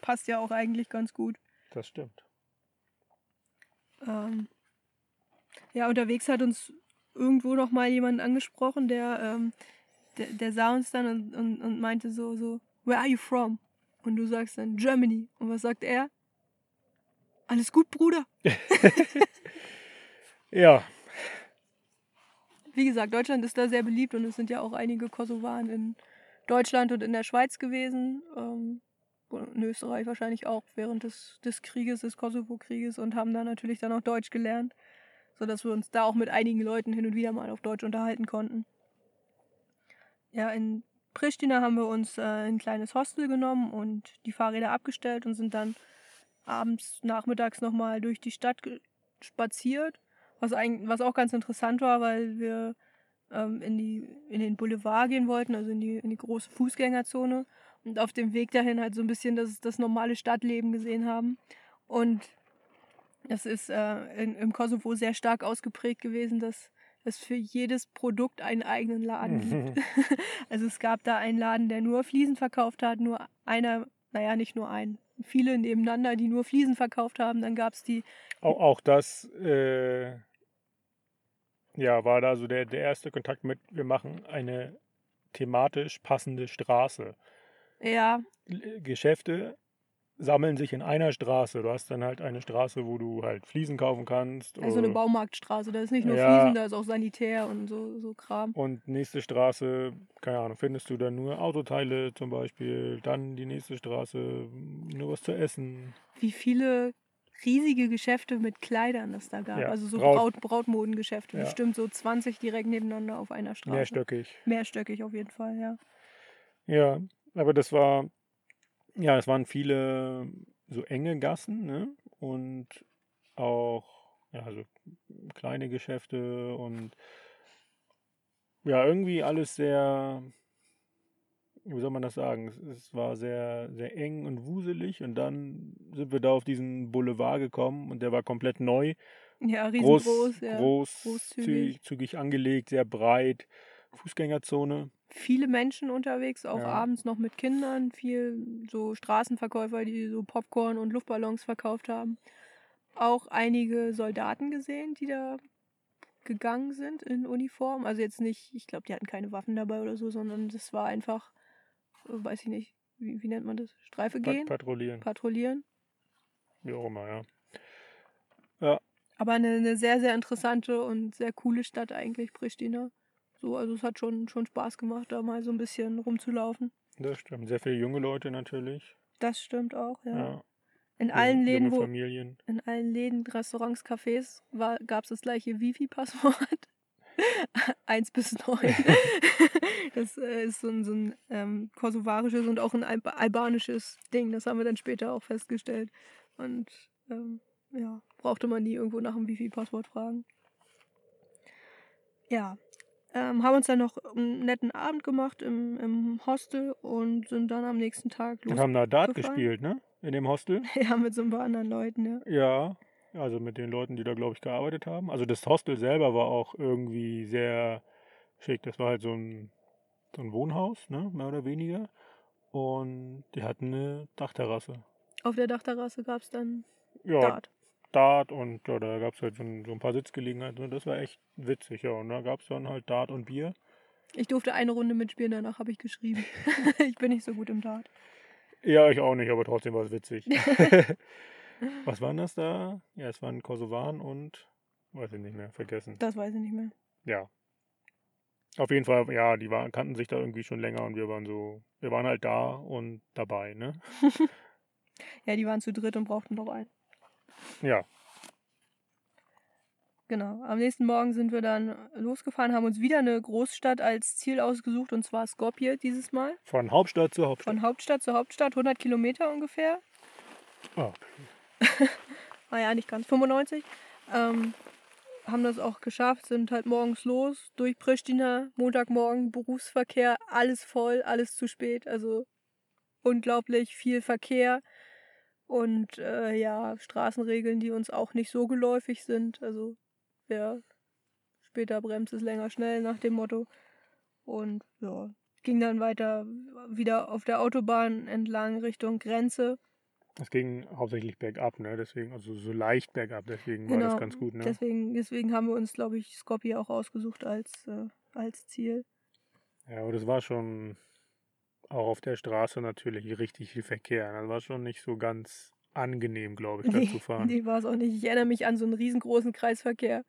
Passt ja auch eigentlich ganz gut. Das stimmt. Ähm, ja, unterwegs hat uns irgendwo noch mal jemand angesprochen, der, ähm, der, der sah uns dann und, und, und meinte so, so, where are you from? Und du sagst dann, Germany. Und was sagt er? Alles gut, Bruder. Ja, Wie gesagt, Deutschland ist da sehr beliebt und es sind ja auch einige Kosovaren in Deutschland und in der Schweiz gewesen. Ähm, in Österreich wahrscheinlich auch während des, des Krieges, des Kosovo-Krieges und haben da natürlich dann auch Deutsch gelernt, sodass wir uns da auch mit einigen Leuten hin und wieder mal auf Deutsch unterhalten konnten. Ja, in Pristina haben wir uns äh, ein kleines Hostel genommen und die Fahrräder abgestellt und sind dann abends, nachmittags nochmal durch die Stadt spaziert. Was, eigentlich, was auch ganz interessant war, weil wir ähm, in, die, in den Boulevard gehen wollten, also in die, in die große Fußgängerzone. Und auf dem Weg dahin halt so ein bisschen das, das normale Stadtleben gesehen haben. Und das ist äh, in, im Kosovo sehr stark ausgeprägt gewesen, dass es für jedes Produkt einen eigenen Laden gibt. also es gab da einen Laden, der nur Fliesen verkauft hat, nur einer, naja, nicht nur einen, viele nebeneinander, die nur Fliesen verkauft haben. Dann gab es die auch, auch das äh, ja, war da so der, der erste Kontakt mit, wir machen eine thematisch passende Straße. Ja, L- Geschäfte sammeln sich in einer Straße. Du hast dann halt eine Straße, wo du halt Fliesen kaufen kannst. also eine äh, Baumarktstraße. Da ist nicht nur Ja. Fliesen, da ist auch Sanitär und so, so Kram. Und nächste Straße, keine Ahnung, findest du dann nur Autoteile zum Beispiel. Dann die nächste Straße, nur was zu essen. Wie viele riesige Geschäfte mit Kleidern es da gab. Ja, also so Braut- Braut, Brautmodengeschäfte. Ja. Bestimmt so 20 direkt nebeneinander auf einer Straße. Mehrstöckig. Mehrstöckig auf jeden Fall, ja. Ja, aber das war, ja, es waren viele so enge Gassen, ne? Und auch, ja, so kleine Geschäfte und ja, irgendwie alles sehr, wie soll man das sagen? Es, es war sehr, sehr eng und wuselig und dann sind wir da auf diesen Boulevard gekommen und der war komplett neu. Ja, Groß, riesengroß, ja. groß, großzügig. zügig, angelegt, sehr breit. Fußgängerzone. Viele Menschen unterwegs, auch Ja. abends noch mit Kindern. Viel so Straßenverkäufer, die so Popcorn und Luftballons verkauft haben. auch einige Soldaten gesehen, die da gegangen sind in Uniform. Also jetzt nicht, ich glaube, die hatten keine Waffen dabei oder so, sondern das war einfach, weiß ich nicht, wie, wie nennt man das? Streife Pat gehen? patrouillieren. Patrouillieren. Wie auch immer, ja. Ja, Aber eine, eine sehr, sehr interessante und sehr coole Stadt eigentlich, Pristina. So, also es hat schon, schon Spaß gemacht, da mal so ein bisschen rumzulaufen. das stimmt. Sehr viele junge Leute natürlich. Das stimmt auch, ja. Ja. In allen junge Läden, wo, Familien. in allen Läden, Restaurants, Cafés gab es das gleiche Wifi-Passwort. Eins bis neun. das äh, ist so ein, so ein ähm, kosovarisches und auch ein Alb albanisches Ding. Das haben wir dann später auch festgestellt. Und ähm, ja, brauchte man nie irgendwo nach dem Wifi-Passwort fragen. Ja, ähm, haben uns dann noch einen netten Abend gemacht im, im Hostel und sind dann am nächsten Tag Und haben da Dart gespielt, ne? In dem Hostel. Ja, mit so ein paar anderen Leuten, ja. Ja, also mit den Leuten, die da, glaube ich, gearbeitet haben. Also das Hostel selber war auch irgendwie sehr schick. Das war halt so ein, so ein Wohnhaus, ne? Mehr oder weniger. Und die hatten eine Dachterrasse. Auf der Dachterrasse gab es dann Ja, Dart. Dart und ja, da gab es halt so ein, so ein paar Sitzgelegenheiten und das war echt witzig, ja. Und da gab es dann halt Dart und Bier. Ich durfte eine Runde mitspielen, danach habe ich geschrieben. ich bin nicht so gut im Dart. Ja, ich auch nicht, aber trotzdem war es witzig. Was waren das da? Ja, es waren Kosovaren und weiß ich nicht mehr, vergessen. Das weiß ich nicht mehr. Ja. Auf jeden Fall, ja, die waren, kannten sich da irgendwie schon länger und wir waren so, wir waren halt da und dabei, ne? Ja, die waren zu dritt und brauchten noch einen. Ja, Genau. Am nächsten Morgen sind wir dann losgefahren, haben uns wieder eine Großstadt als Ziel ausgesucht und zwar Skopje dieses Mal. von Hauptstadt zu Hauptstadt. Von Hauptstadt zu Hauptstadt, 100 Kilometer ungefähr. Ah, Ah ja, nicht ganz, 95. Ähm, haben das auch geschafft, sind halt morgens los, durch Pristina, Montagmorgen, Berufsverkehr, alles voll, alles zu spät. Also unglaublich viel Verkehr und äh, ja, Straßenregeln, die uns auch nicht so geläufig sind. Also wer später bremst, ist länger schnell nach dem Motto. Und ja, ging dann weiter wieder auf der Autobahn entlang Richtung Grenze. Es ging hauptsächlich bergab, ne? Deswegen, also so leicht bergab, deswegen war Genau, das ganz gut, ne? Deswegen, deswegen haben wir uns, glaube ich, Skopje auch ausgesucht als, äh, als Ziel. Ja, aber das war schon auch auf der Straße natürlich richtig viel Verkehr. Das war schon nicht so ganz angenehm, glaube ich, da zu fahren. nee war es auch nicht. Ich erinnere mich an so einen riesengroßen Kreisverkehr,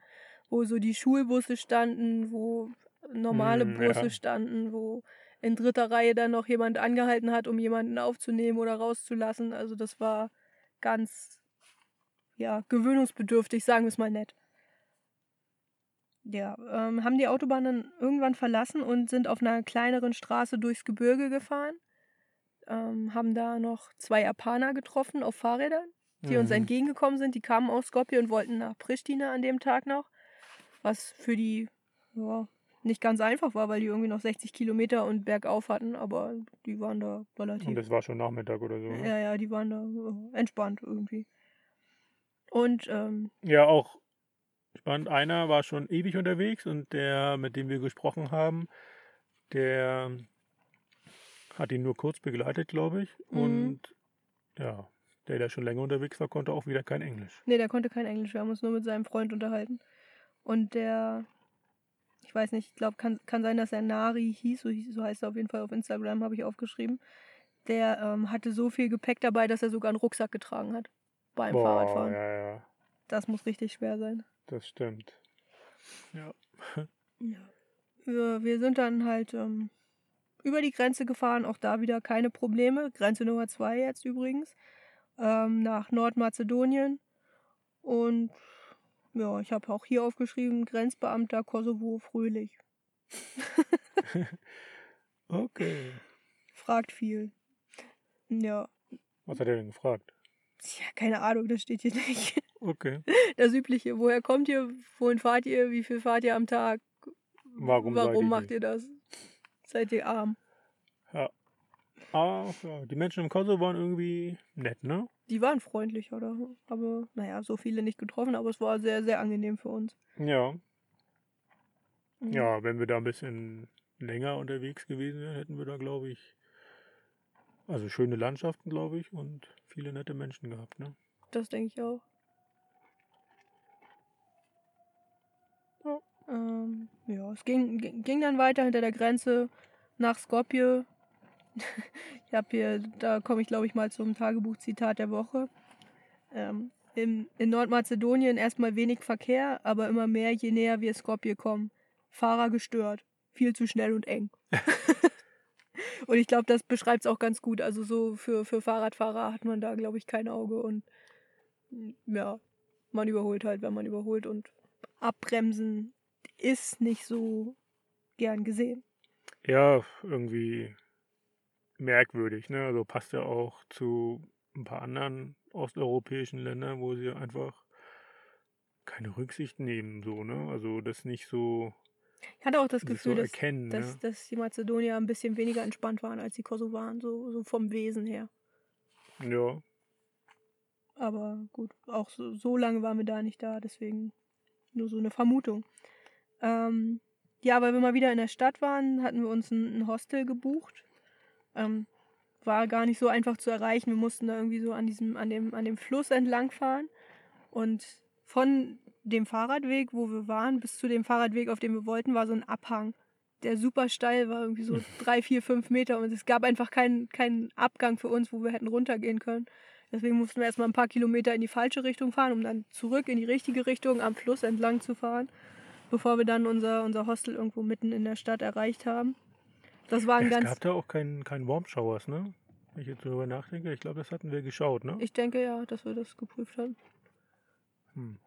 wo so die Schulbusse standen, wo normale Mm, Busse ja. standen, wo in dritter Reihe dann noch jemand angehalten hat, um jemanden aufzunehmen oder rauszulassen. Also das war ganz, ja, gewöhnungsbedürftig, sagen wir es mal nett. Ja, ähm, haben die Autobahn dann irgendwann verlassen und sind auf einer kleineren Straße durchs Gebirge gefahren. Ähm, haben da noch zwei Japaner getroffen auf Fahrrädern, die uns Mhm. entgegengekommen sind. Die kamen aus Skopje und wollten nach Pristina an dem Tag noch. Was für die ja, nicht ganz einfach war, weil die irgendwie noch 60 Kilometer und bergauf hatten, aber die waren da relativ. Und das war schon Nachmittag oder so. Ne? Ja, ja, die waren da äh, entspannt irgendwie. Und ähm, Ja, auch spannend. Einer war schon ewig unterwegs und der, mit dem wir gesprochen haben, der hat ihn nur kurz begleitet, glaube ich. Mhm. Und ja, der, der schon länger unterwegs war, konnte auch wieder kein Englisch. nee, der konnte kein Englisch. Wir haben uns nur mit seinem Freund unterhalten. Und der, ich weiß nicht, ich glaube, kann, kann sein, dass er Nari hieß, so, hieß, so heißt er auf jeden Fall auf Instagram, habe ich aufgeschrieben. Der ähm, hatte so viel Gepäck dabei, dass er sogar einen Rucksack getragen hat beim Boah, Fahrradfahren. ja, ja, Das muss richtig schwer sein. das stimmt. Ja. Ja. Wir, wir sind dann halt ähm, über die Grenze gefahren, auch da wieder keine Probleme. Grenze Nummer zwei jetzt übrigens. Ähm, nach Nordmazedonien. Und ja, ich habe auch hier aufgeschrieben, Grenzbeamter Kosovo Fröhlich. Okay. Fragt viel. Ja. Was hat er denn gefragt? Tja, keine Ahnung, das steht hier nicht. Okay. Das Übliche. Woher kommt ihr? Wohin fahrt ihr? Wie viel fahrt ihr am Tag? Warum Warum macht hier? ihr das? Seid ihr arm? Ah, ja, die Menschen im Kosovo waren irgendwie nett, ne? die waren freundlich, oder? Aber naja, so viele nicht getroffen, aber es war sehr, sehr angenehm für uns. Ja. Mhm. Ja, wenn wir da ein bisschen länger unterwegs gewesen wären, hätten wir da, glaube ich, also schöne Landschaften, glaube ich, und viele nette Menschen gehabt, ne? Das denke ich auch. Ja. Ähm, ja, es ging, ging dann weiter hinter der Grenze nach Skopje ich habe hier, da komme ich glaube ich mal zum Tagebuchzitat der Woche. Ähm, im, in Nordmazedonien erstmal wenig Verkehr, aber immer mehr, je näher wir Skopje kommen. Fahrer gestört. Viel zu schnell und eng. und ich glaube, das beschreibt es auch ganz gut. Also so für, für Fahrradfahrer hat man da, glaube ich, kein Auge. Und ja, man überholt halt, wenn man überholt. Und abbremsen ist nicht so gern gesehen. Ja, irgendwie merkwürdig, ne? Also passt ja auch zu ein paar anderen osteuropäischen Ländern, wo sie einfach keine Rücksicht nehmen, so, ne? Also das nicht so, Ich hatte auch das nicht so Gefühl, dass, erkennen, dass, ne? dass die Mazedonier ein bisschen weniger entspannt waren als die Kosovaren, so, so vom Wesen her. Ja, Aber gut, auch so, so lange waren wir da nicht da, deswegen nur so eine Vermutung. Ähm, ja, weil wir mal wieder in der Stadt waren, hatten wir uns ein, ein Hostel gebucht. Ähm, war gar nicht so einfach zu erreichen. Wir mussten da irgendwie so an diesem, an dem, an dem Fluss entlang fahren. Und von dem Fahrradweg, wo wir waren, bis zu dem Fahrradweg, auf dem wir wollten, war so ein Abhang, der super steil war, irgendwie so drei, vier, fünf Meter. Und es gab einfach keinen, keinen Abgang für uns, wo wir hätten runtergehen können. Deswegen mussten wir erstmal ein paar Kilometer in die falsche Richtung fahren, um dann zurück in die richtige Richtung am Fluss entlang zu fahren, bevor wir dann unser, unser Hostel irgendwo mitten in der Stadt erreicht haben. Das war Ja, ein es ganz, gab da auch keinen kein Warm Showers, ne? Wenn ich jetzt darüber nachdenke, ich glaube, das hatten wir geschaut, ne? ich denke ja, dass wir das geprüft haben. Hm,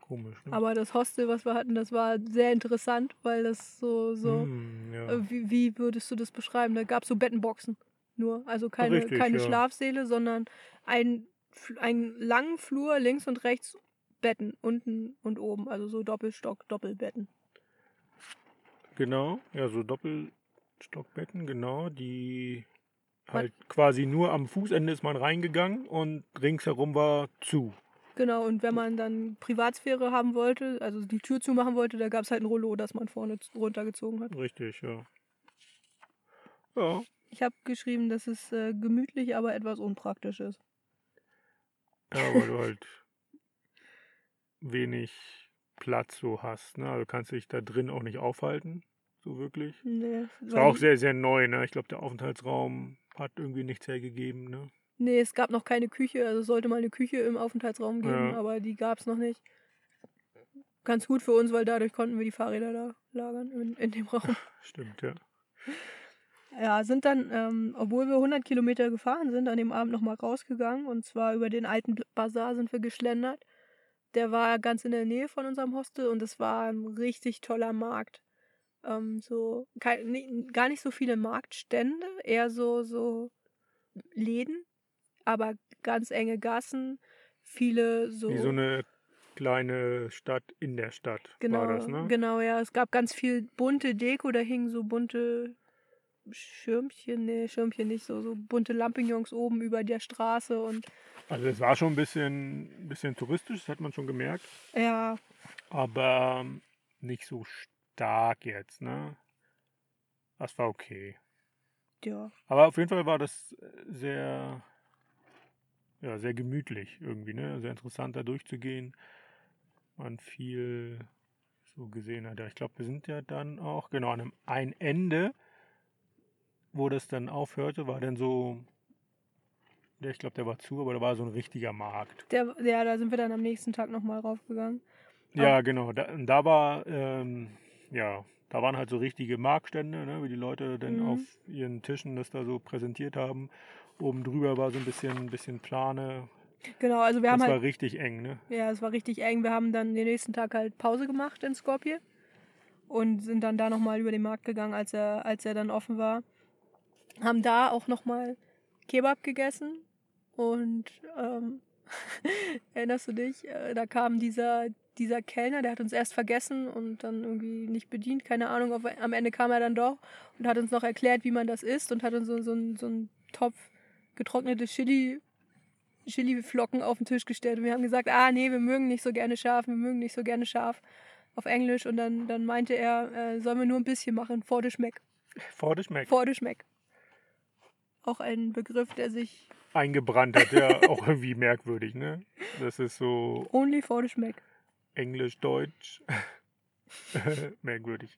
komisch, ne? Aber das Hostel, was wir hatten, das war sehr interessant, weil das so, so, Hm, ja. äh, wie, wie würdest du das beschreiben? Da gab es so Bettenboxen nur. Also keine, Richtig, keine ja. Schlafsäle, sondern ein, einen langen Flur links und rechts Betten, unten und oben. Also so Doppelstock, Doppelbetten. Genau, ja, so Doppelstockbetten, genau, die halt quasi nur am Fußende ist man reingegangen und ringsherum war zu. Genau, und wenn man dann Privatsphäre haben wollte, also die Tür zumachen wollte, da gab es halt ein Rollo, das man vorne runtergezogen hat. Richtig, ja. Ja, Ich habe geschrieben, dass es äh, gemütlich, aber etwas unpraktisch ist. ja, weil du halt wenig Platz so hast, ne? Also kannst dich da drin auch nicht aufhalten, so wirklich. Nee, Es weil war auch sehr, sehr neu, ne? Ich glaube, der Aufenthaltsraum hat irgendwie nichts hergegeben, ne? nee, es gab noch keine Küche, also es sollte mal eine Küche im Aufenthaltsraum geben, Ja. aber die gab es noch nicht. Ganz gut für uns, weil dadurch konnten wir die Fahrräder da lagern in, in dem Raum. Stimmt, ja. Ja, sind dann, ähm, obwohl wir 100 Kilometer gefahren sind, an dem Abend nochmal rausgegangen. Und zwar über den alten Bazar sind wir geschlendert. Der war ganz in der Nähe von unserem Hostel und es war ein richtig toller Markt. Ähm, so, kein, ni- gar nicht so viele Marktstände, eher so, so Läden, aber ganz enge Gassen, viele so. Wie so eine kleine Stadt in der Stadt Genau, war das, ne? genau, ja. Es gab ganz viel bunte Deko, da hingen so bunte Schirmchen, nee, Schirmchen nicht, so, so bunte Lampignons oben über der Straße und Also es war schon ein bisschen, bisschen touristisch, das hat man schon gemerkt, ja, aber ähm, nicht so stark jetzt, ne? Das war okay. ja. Aber auf jeden Fall war das äh, sehr, ja, sehr gemütlich irgendwie, ne? Sehr interessant da durchzugehen. Man viel so gesehen hat. Ich glaube, wir sind ja dann auch, genau, an einem ein Ende, wo das dann aufhörte, war dann so, ja, ich glaube, der war zu, aber da war so ein richtiger Markt. Der, ja, da sind wir dann am nächsten Tag nochmal raufgegangen. Ja, genau. Da, da war, ähm, ja, da waren halt so richtige Marktstände, ne, wie die Leute dann Mhm. auf ihren Tischen das da so präsentiert haben. Oben drüber war so ein bisschen, bisschen Plane. Genau, also wir Das haben war halt, richtig eng, ne? ja, es war richtig eng. Wir haben dann den nächsten Tag halt Pause gemacht in Skopje und sind dann da nochmal über den Markt gegangen, als er, als er dann offen war. Haben da auch nochmal Kebab gegessen und ähm, erinnerst du dich? Äh, Da kam dieser, dieser Kellner, der hat uns erst vergessen und dann irgendwie nicht bedient, keine Ahnung. Auf, am Ende kam er dann doch und hat uns noch erklärt, wie man das isst und hat uns so, so, einen- so einen Topf getrocknete Chili, Chili-Flocken auf den Tisch gestellt. Und wir haben gesagt, ah nee, wir mögen nicht so gerne scharf, wir mögen nicht so gerne scharf auf Englisch. Und dann, dann meinte er, äh, sollen wir nur ein bisschen machen, for the schmeck. Vor der Schmeck. For the schmeck. Auch ein Begriff, der sich Eingebrannt hat, ja auch irgendwie merkwürdig, ne? Das ist so only for the schmeck. Englisch-Deutsch. merkwürdig.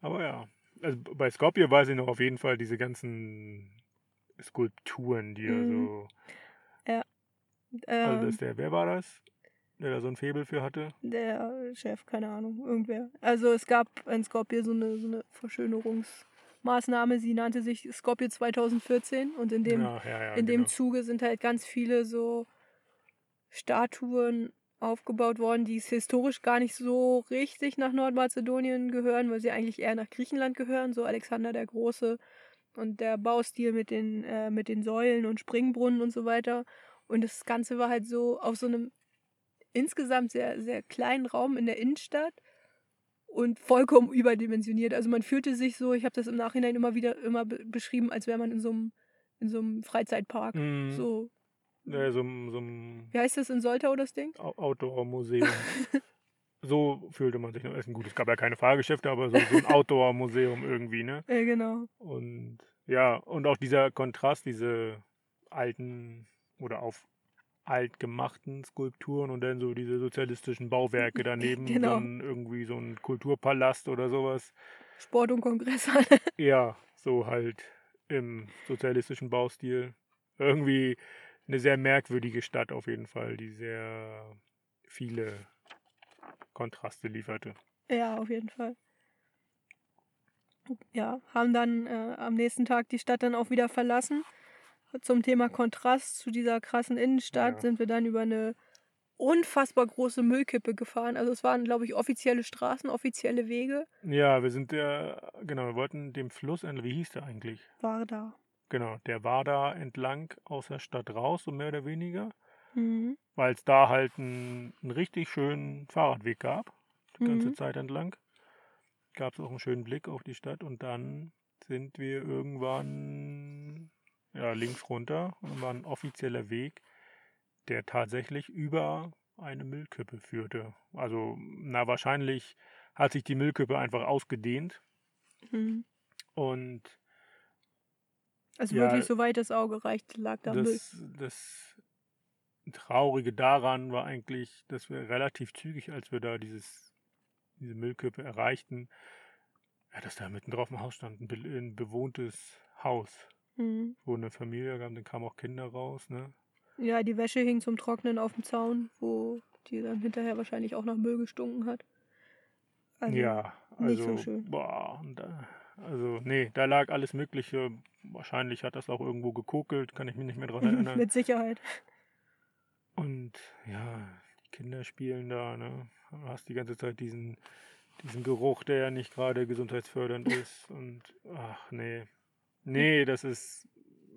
Aber ja, also bei Skopje weiß ich noch auf jeden Fall diese ganzen Skulpturen, die er Mhm. so. Ja. Also Ähm, das der, wer war das? Der da so ein Faible für hatte? der Chef, keine Ahnung, irgendwer. Also es gab in Skopje so eine, so eine Verschönerungsmaßnahme, sie nannte sich Skopje 2014 und in dem, ja, ja, ja, in dem genau. Zuge sind halt ganz viele so Statuen aufgebaut worden, die historisch gar nicht so richtig nach Nordmazedonien gehören, weil sie eigentlich eher nach Griechenland gehören, so Alexander der Große und der Baustil mit den, äh, mit den Säulen und Springbrunnen und so weiter. Und das Ganze war halt so auf so einem insgesamt sehr, sehr kleinen Raum in der Innenstadt und vollkommen überdimensioniert. Also man fühlte sich so, ich habe das im Nachhinein immer wieder immer be beschrieben, als wäre man in so einem in so einem Freizeitpark. Mhm. So, Ja, so, so ein wie heißt das in Soltau, das Ding? Outdoor-Museum. so fühlte man sich noch. Ist ein gut, es gab ja keine Fahrgeschäfte, aber so, so ein Outdoor-Museum irgendwie, ne? Ja, genau. Und ja, und auch dieser Kontrast, diese alten oder auf alt gemachten Skulpturen und dann so diese sozialistischen Bauwerke daneben, Genau. ein, irgendwie so ein Kulturpalast oder sowas. Sport- und Kongresshalle. Ja, so halt im sozialistischen Baustil. Irgendwie eine sehr merkwürdige Stadt auf jeden Fall, die sehr viele Kontraste lieferte. ja, auf jeden Fall. Ja, haben dann äh, am nächsten Tag die Stadt dann auch wieder verlassen. Zum Thema Kontrast zu dieser krassen Innenstadt Ja. sind wir dann über eine unfassbar große Müllkippe gefahren. Also es waren, glaube ich, offizielle Straßen, offizielle Wege. Ja, wir sind ja, genau, wir wollten dem Fluss wie hieß der eigentlich? War da. Genau, der war da entlang aus der Stadt raus, so mehr oder weniger, Mhm. weil es da halt einen, einen richtig schönen Fahrradweg gab, die ganze Mhm. Zeit entlang. Gab es auch einen schönen Blick auf die Stadt und dann sind wir irgendwann ja, links runter und war ein offizieller Weg, der tatsächlich über eine Müllkippe führte. Also, na, wahrscheinlich hat sich die Müllkippe einfach ausgedehnt Mhm. und Also Ja, wirklich, soweit das Auge reicht, lag da Müll. Das, das Traurige daran war eigentlich, dass wir relativ zügig, als wir da dieses, diese Müllkippe erreichten, ja, dass da mitten drauf im Haus stand, ein, be ein bewohntes Haus, Mhm. wo eine Familie gab, dann kamen auch Kinder raus, ne? Ja, die Wäsche hing zum Trocknen auf dem Zaun, wo die dann hinterher wahrscheinlich auch nach Müll gestunken hat. Also, ja, also, nicht so schön. boah, und da, also, nee, da lag alles Mögliche. Wahrscheinlich hat das auch irgendwo gekokelt, kann ich mich nicht mehr dran erinnern. Mit Sicherheit. Und ja, die Kinder spielen da, ne? Du hast die ganze Zeit diesen, diesen Geruch, der ja nicht gerade gesundheitsfördernd ist. Und ach nee. Nee, das ist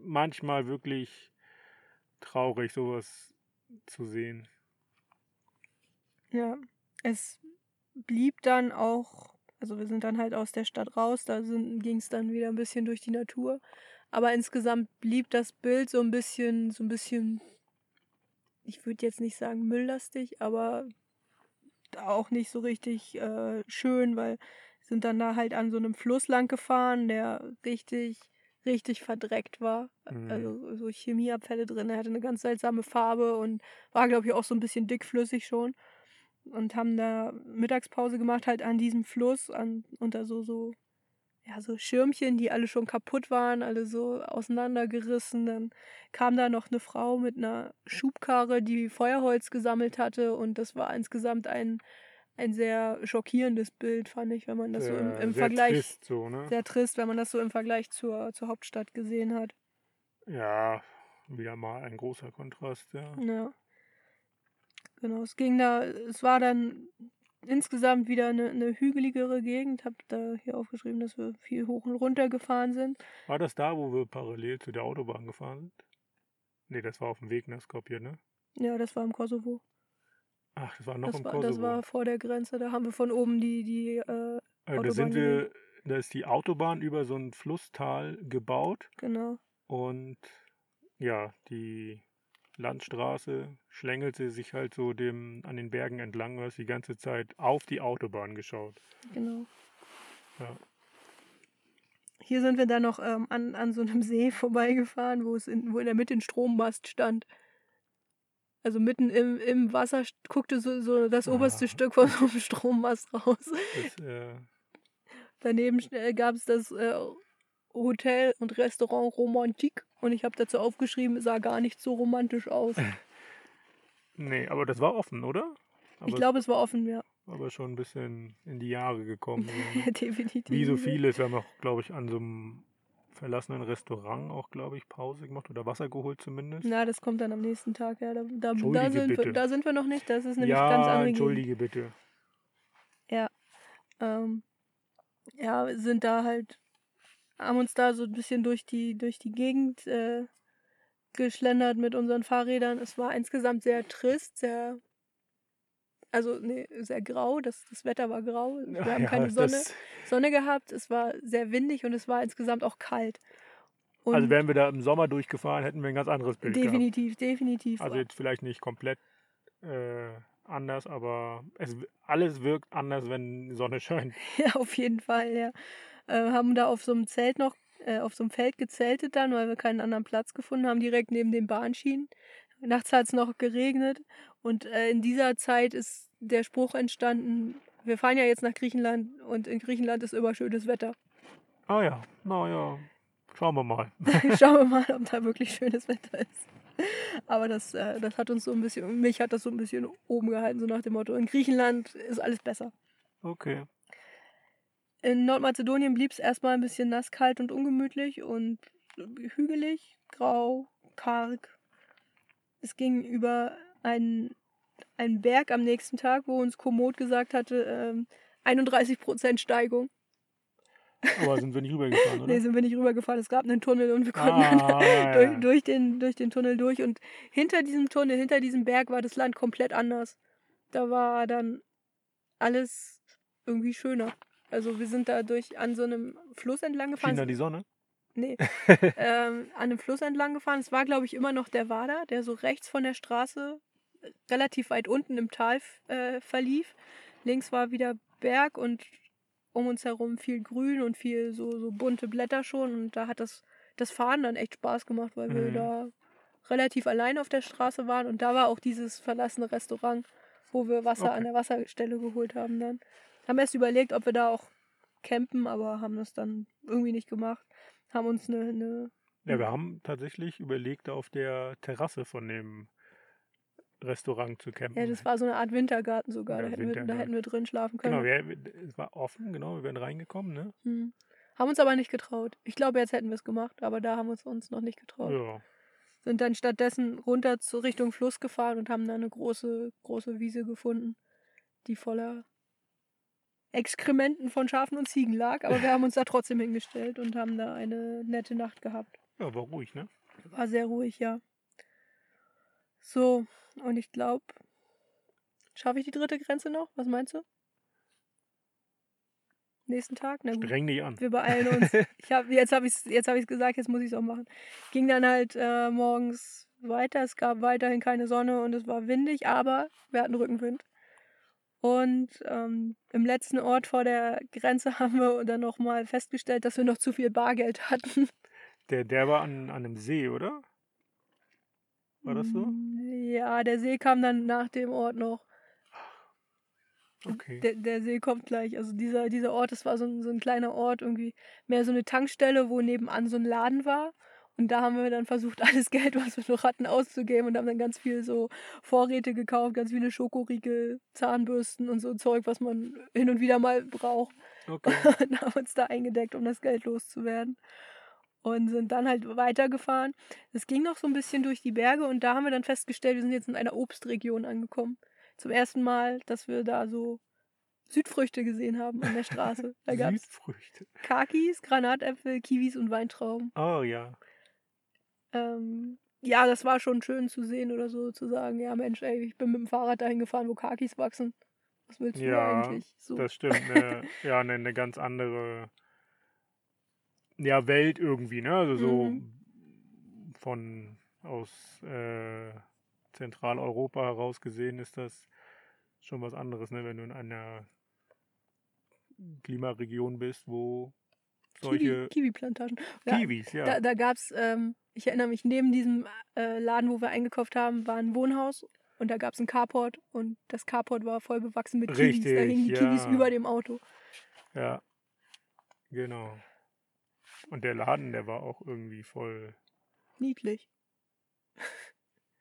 manchmal wirklich traurig, sowas zu sehen. Ja, es blieb dann auch, also wir sind dann halt aus der Stadt raus, da ging es dann wieder ein bisschen durch die Natur. Aber insgesamt blieb das Bild so ein bisschen, so ein bisschen, ich würde jetzt nicht sagen mülllastig, aber auch nicht so richtig äh, schön, weil wir sind dann da halt an so einem Fluss lang gefahren, der richtig, richtig verdreckt war. Mhm. Also so Chemieabfälle drin. Er hatte eine ganz seltsame Farbe und war, glaube ich, auch so ein bisschen dickflüssig schon. Und haben da Mittagspause gemacht, halt an diesem Fluss, an, unter so, so, ja, so Schirmchen, die alle schon kaputt waren, alle so auseinandergerissen. Dann kam da noch eine Frau mit einer Schubkarre, die Feuerholz gesammelt hatte. Und das war insgesamt ein, ein sehr schockierendes Bild, fand ich, wenn man das so im, Sehr- im sehr Vergleich. Trist, so, ne? Sehr trist, wenn man das so im Vergleich zur, zur Hauptstadt gesehen hat. Ja, wieder mal ein großer Kontrast, ja. Ja. Genau, es ging da, es war dann insgesamt wieder eine, eine hügeligere Gegend. Hab da hier aufgeschrieben, dass wir viel hoch und runter gefahren sind. War das da, wo wir parallel zu der Autobahn gefahren sind? Nee, das war auf dem Weg nach Skopje, ne? Ja, das war im Kosovo. Ach, das war noch Das im war, Kosovo. das war vor der Grenze. Da haben wir von oben die, die, äh, Äh, da Autobahn sind wir, da ist die Autobahn über so ein Flusstal gebaut genau. und ja, die Landstraße schlängelte sich halt so dem an den Bergen entlang, hast die ganze Zeit auf die Autobahn geschaut. Genau. Ja. Hier sind wir dann noch ähm, an, an so einem See vorbeigefahren, wo es in, wo in der Mitte ein Strommast stand. Also mitten im, im Wasser guckte so, so das oberste Ah. Stück von so einem Strommast raus. Das, äh, Daneben äh, gab es das äh, Hotel und Restaurant Romantique und ich habe dazu aufgeschrieben, es sah gar nicht so romantisch aus. nee, aber das war offen, oder? Aber, Ich glaube, es war offen, ja. aber schon ein bisschen in die Jahre gekommen. Definitiv. Wie so vieles. Wir haben auch, glaube ich, an so einem verlassenen Restaurant auch, glaube ich, Pause gemacht oder Wasser geholt zumindest. Na, das kommt dann am nächsten Tag, ja. Da, da, da, sind, wir, bitte. da sind wir noch nicht. Das ist nämlich ja, ganz andere Gegend. entschuldige bitte. Ähm, ja, wir sind da halt, haben uns da so ein bisschen durch die, durch die Gegend äh, geschlendert mit unseren Fahrrädern. Es war insgesamt sehr trist, sehr, also nee, sehr grau. Das, das Wetter war grau. Wir haben Ja, keine Sonne, Sonne gehabt. Es war sehr windig und es war insgesamt auch kalt. Und also wären wir da im Sommer durchgefahren, hätten wir ein ganz anderes Bild gehabt. definitiv, definitiv. Also jetzt vielleicht nicht komplett äh, anders, aber es, alles wirkt anders, wenn die Sonne scheint. Ja, auf jeden Fall, ja. Äh, haben da auf so einem Zelt noch, äh, auf so einem Feld gezeltet dann, weil wir keinen anderen Platz gefunden haben, direkt neben den Bahnschienen. Nachts hat es noch geregnet und äh, in dieser Zeit ist der Spruch entstanden, wir fahren ja jetzt nach Griechenland und in Griechenland ist immer schönes Wetter. Ah ja, naja, schauen wir mal. Schauen wir mal, ob da wirklich schönes Wetter ist. Aber das, äh, das hat uns so ein bisschen, mich hat das so ein bisschen oben gehalten, so nach dem Motto, in Griechenland ist alles besser. Okay. In Nordmazedonien blieb es erstmal ein bisschen nass, kalt und ungemütlich und hügelig, grau, karg. Es ging über einen, einen Berg am nächsten Tag, wo uns Komoot gesagt hatte, ähm, 31% Steigung. Aber sind wir nicht rübergefahren, oder? Nee, sind wir nicht rübergefahren. Es gab einen Tunnel und wir konnten dann ah, ja, durch, durch, den, durch den Tunnel durch. Und hinter diesem Tunnel, hinter diesem Berg war das Land komplett anders. Da war dann alles irgendwie schöner. Also wir sind da durch an so einem Fluss entlang gefahren. Schien da die Sonne? Nee. ähm, an einem Fluss entlang gefahren. Es war, glaube ich, immer noch der Wader, der so rechts von der Straße äh, relativ weit unten im Tal äh, verlief. Links war wieder Berg und um uns herum viel Grün und viel so, so bunte Blätter schon. Und da hat das, das Fahren dann echt Spaß gemacht, weil wir Mhm. da relativ allein auf der Straße waren. Und da war auch dieses verlassene Restaurant, wo wir Wasser Okay. an der Wasserstelle geholt haben dann. Haben erst überlegt, ob wir da auch campen, aber haben das dann irgendwie nicht gemacht. Haben uns eine, eine Ja, wir haben tatsächlich überlegt, auf der Terrasse von dem Restaurant zu campen. ja, das war so eine Art Wintergarten sogar. Ja, da, hätten wir, da Wintergarten. hätten wir drin schlafen können. Genau, wir, wir- es war offen, genau, wir wären reingekommen, ne? Hm. Haben uns aber nicht getraut. Ich glaube, jetzt hätten wir es gemacht, aber da haben wir es uns noch nicht getraut. Ja. Sind dann stattdessen runter zur Richtung Fluss gefahren und haben da eine große, große Wiese gefunden, die voller Exkrementen von Schafen und Ziegen lag. Aber wir haben uns da trotzdem hingestellt und haben da eine nette Nacht gehabt. Ja, war ruhig, ne? War sehr ruhig, ja. So, und ich glaube, schaffe ich die dritte Grenze noch? Was meinst du? Nächsten Tag? Na gut. Streng dich an. Wir beeilen uns. Ich hab, jetzt habe ich es jetzt hab ich's gesagt, jetzt muss ich es auch machen. Ging dann halt äh, morgens weiter. Es gab weiterhin keine Sonne und es war windig, aber wir hatten Rückenwind. Und ähm, im letzten Ort vor der Grenze haben wir dann nochmal festgestellt, dass wir noch zu viel Bargeld hatten. Der, der war an, an einem See, oder? War das so? Ja, der See kam dann nach dem Ort noch. Okay. Der, der See kommt gleich. Also dieser, dieser Ort, das war so ein, so ein kleiner Ort, irgendwie mehr so eine Tankstelle, wo nebenan so ein Laden war. Und da haben wir dann versucht, alles Geld, was wir noch hatten, auszugeben und haben dann ganz viel so Vorräte gekauft, ganz viele Schokoriegel, Zahnbürsten und so Zeug, was man hin und wieder mal braucht. okay. und haben uns da eingedeckt, um das Geld loszuwerden. Und sind dann halt weitergefahren. Es ging noch so ein bisschen durch die Berge und da haben wir dann festgestellt, wir sind jetzt in einer Obstregion angekommen. Zum ersten Mal, dass wir da so Südfrüchte gesehen haben an der Straße. Da gab es Südfrüchte. Kakis, Granatäpfel, Kiwis und Weintrauben. Oh ja. Ähm, ja, das war schon schön zu sehen oder so, zu sagen, ja Mensch, ey, ich bin mit dem Fahrrad dahin gefahren, wo Kakis wachsen. Was willst du Ja, eigentlich? So. Das stimmt. Ne, ja, eine ne ganz andere ja, Welt irgendwie, ne? Also so Mhm. von aus äh, Zentraleuropa heraus gesehen ist das schon was anderes, ne? Wenn du in einer Klimaregion bist, wo solche Kiwi, Kiwi-Plantagen. Ja, Kiwis, ja. Da, da gab es, ähm, ich erinnere mich, neben diesem äh, Laden, wo wir eingekauft haben, war ein Wohnhaus und da gab es ein Carport und das Carport war voll bewachsen mit Kiwis. Da Richtig, hingen die Kiwis ja. über dem Auto. Ja, genau. Und der Laden, der war auch irgendwie voll, Niedlich.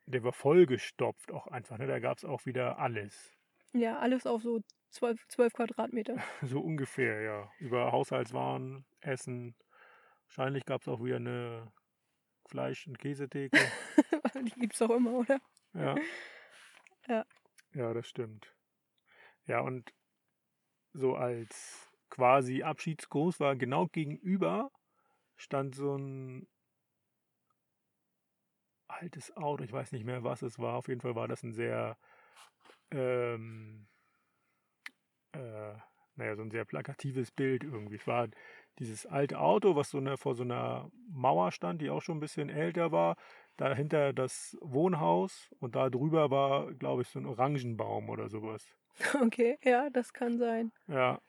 der war vollgestopft auch einfach. Ne? Da gab es auch wieder alles. Ja, alles auf so 12, 12 Quadratmeter. So ungefähr, ja. Über Haushaltswaren, Essen. Wahrscheinlich gab es auch wieder eine Fleisch- und Käsetheke. die gibt's doch immer, oder? Ja. Ja. Ja, das stimmt. Ja, und so als quasi Abschiedsgruß war genau gegenüber stand so ein altes Auto. Ich weiß nicht mehr, was es war. Auf jeden Fall war das ein sehr, ähm, äh, naja, so ein sehr plakatives Bild irgendwie. Es war dieses alte Auto, was so eine, vor so einer Mauer stand, die auch schon ein bisschen älter war. Dahinter das Wohnhaus und da drüber war, glaube ich, so ein Orangenbaum oder sowas. Okay, ja, das kann sein. Ja.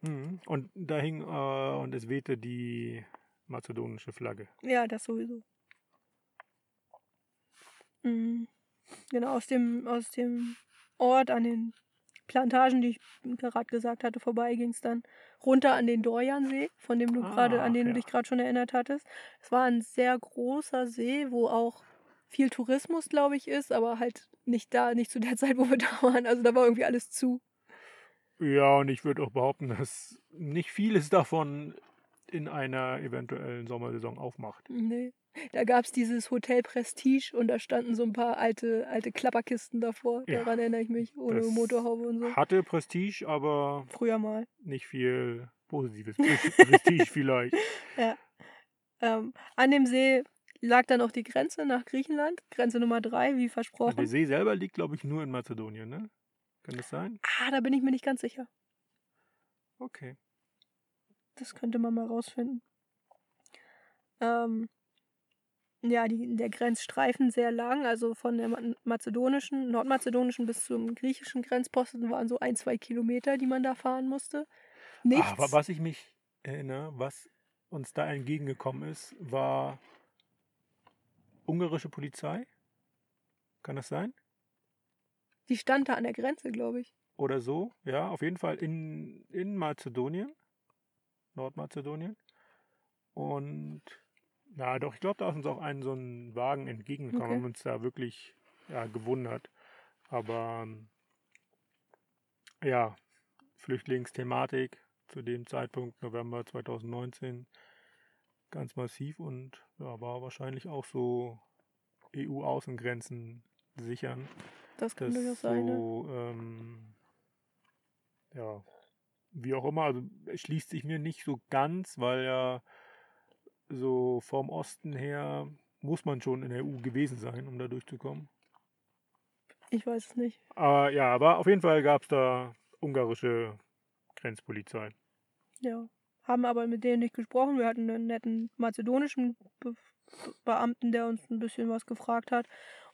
Mhm. Und da hing äh, und es wehte die mazedonische Flagge. Ja, das sowieso. Mhm. Genau, aus dem, aus dem Ort an den Plantagen, die ich gerade gesagt hatte, vorbei ging es dann runter an den Dorjansee, von dem du Ah, gerade, an den ja. du dich gerade schon erinnert hattest. Es war ein sehr großer See, wo auch viel Tourismus, glaube ich, ist, aber halt nicht da, nicht zu der Zeit, wo wir da waren. Also da war irgendwie alles zu. Ja, und ich würde auch behaupten, dass nicht vieles davon in einer eventuellen Sommersaison aufmacht. Nee. Da gab es dieses Hotel Prestige und da standen so ein paar alte, alte Klapperkisten davor. Ja. Daran erinnere ich mich, ohne Das Motorhaube und so. Hatte Prestige, aber Früher mal. nicht viel positives Pre- Prestige vielleicht. Ähm, an dem See lag dann auch die Grenze nach Griechenland, Grenze Nummer drei, wie Der versprochen. See selber liegt, glaube ich, nur in Mazedonien, ne? Kann das sein? Ah, da bin ich mir nicht ganz sicher. Okay. Das könnte man mal rausfinden. Ähm, ja, die, der Grenzstreifen sehr lang, also von der ma- mazedonischen, nordmazedonischen bis zum griechischen Grenzposten waren so ein, zwei Kilometer, die man da fahren musste. Nichts. Aber was ich mich erinnere, was uns da entgegengekommen ist, war ungarische Polizei. Kann das sein? Die stand da an der Grenze, glaube ich. Oder so? Ja, auf jeden Fall in, in Mazedonien. Nordmazedonien. Und na doch, ich glaube, da ist uns auch ein so ein Wagen entgegengekommen. Okay. Haben uns da wirklich ja, gewundert. Aber ja, Flüchtlingsthematik zu dem Zeitpunkt, November 2019, ganz massiv und ja, war wahrscheinlich auch so EU-Außengrenzen sichern. Das kann Das durchaus sein. Ne? so, ähm, ja, wie auch immer, also schließt sich mir nicht so ganz, weil ja so vom Osten her muss man schon in der EU gewesen sein, um da durchzukommen. Ich weiß es nicht. Aber ja, aber auf jeden Fall gab es da ungarische Grenzpolizei. Ja. Haben aber mit denen nicht gesprochen. Wir hatten einen netten mazedonischen Be Beamten, der uns ein bisschen was gefragt hat.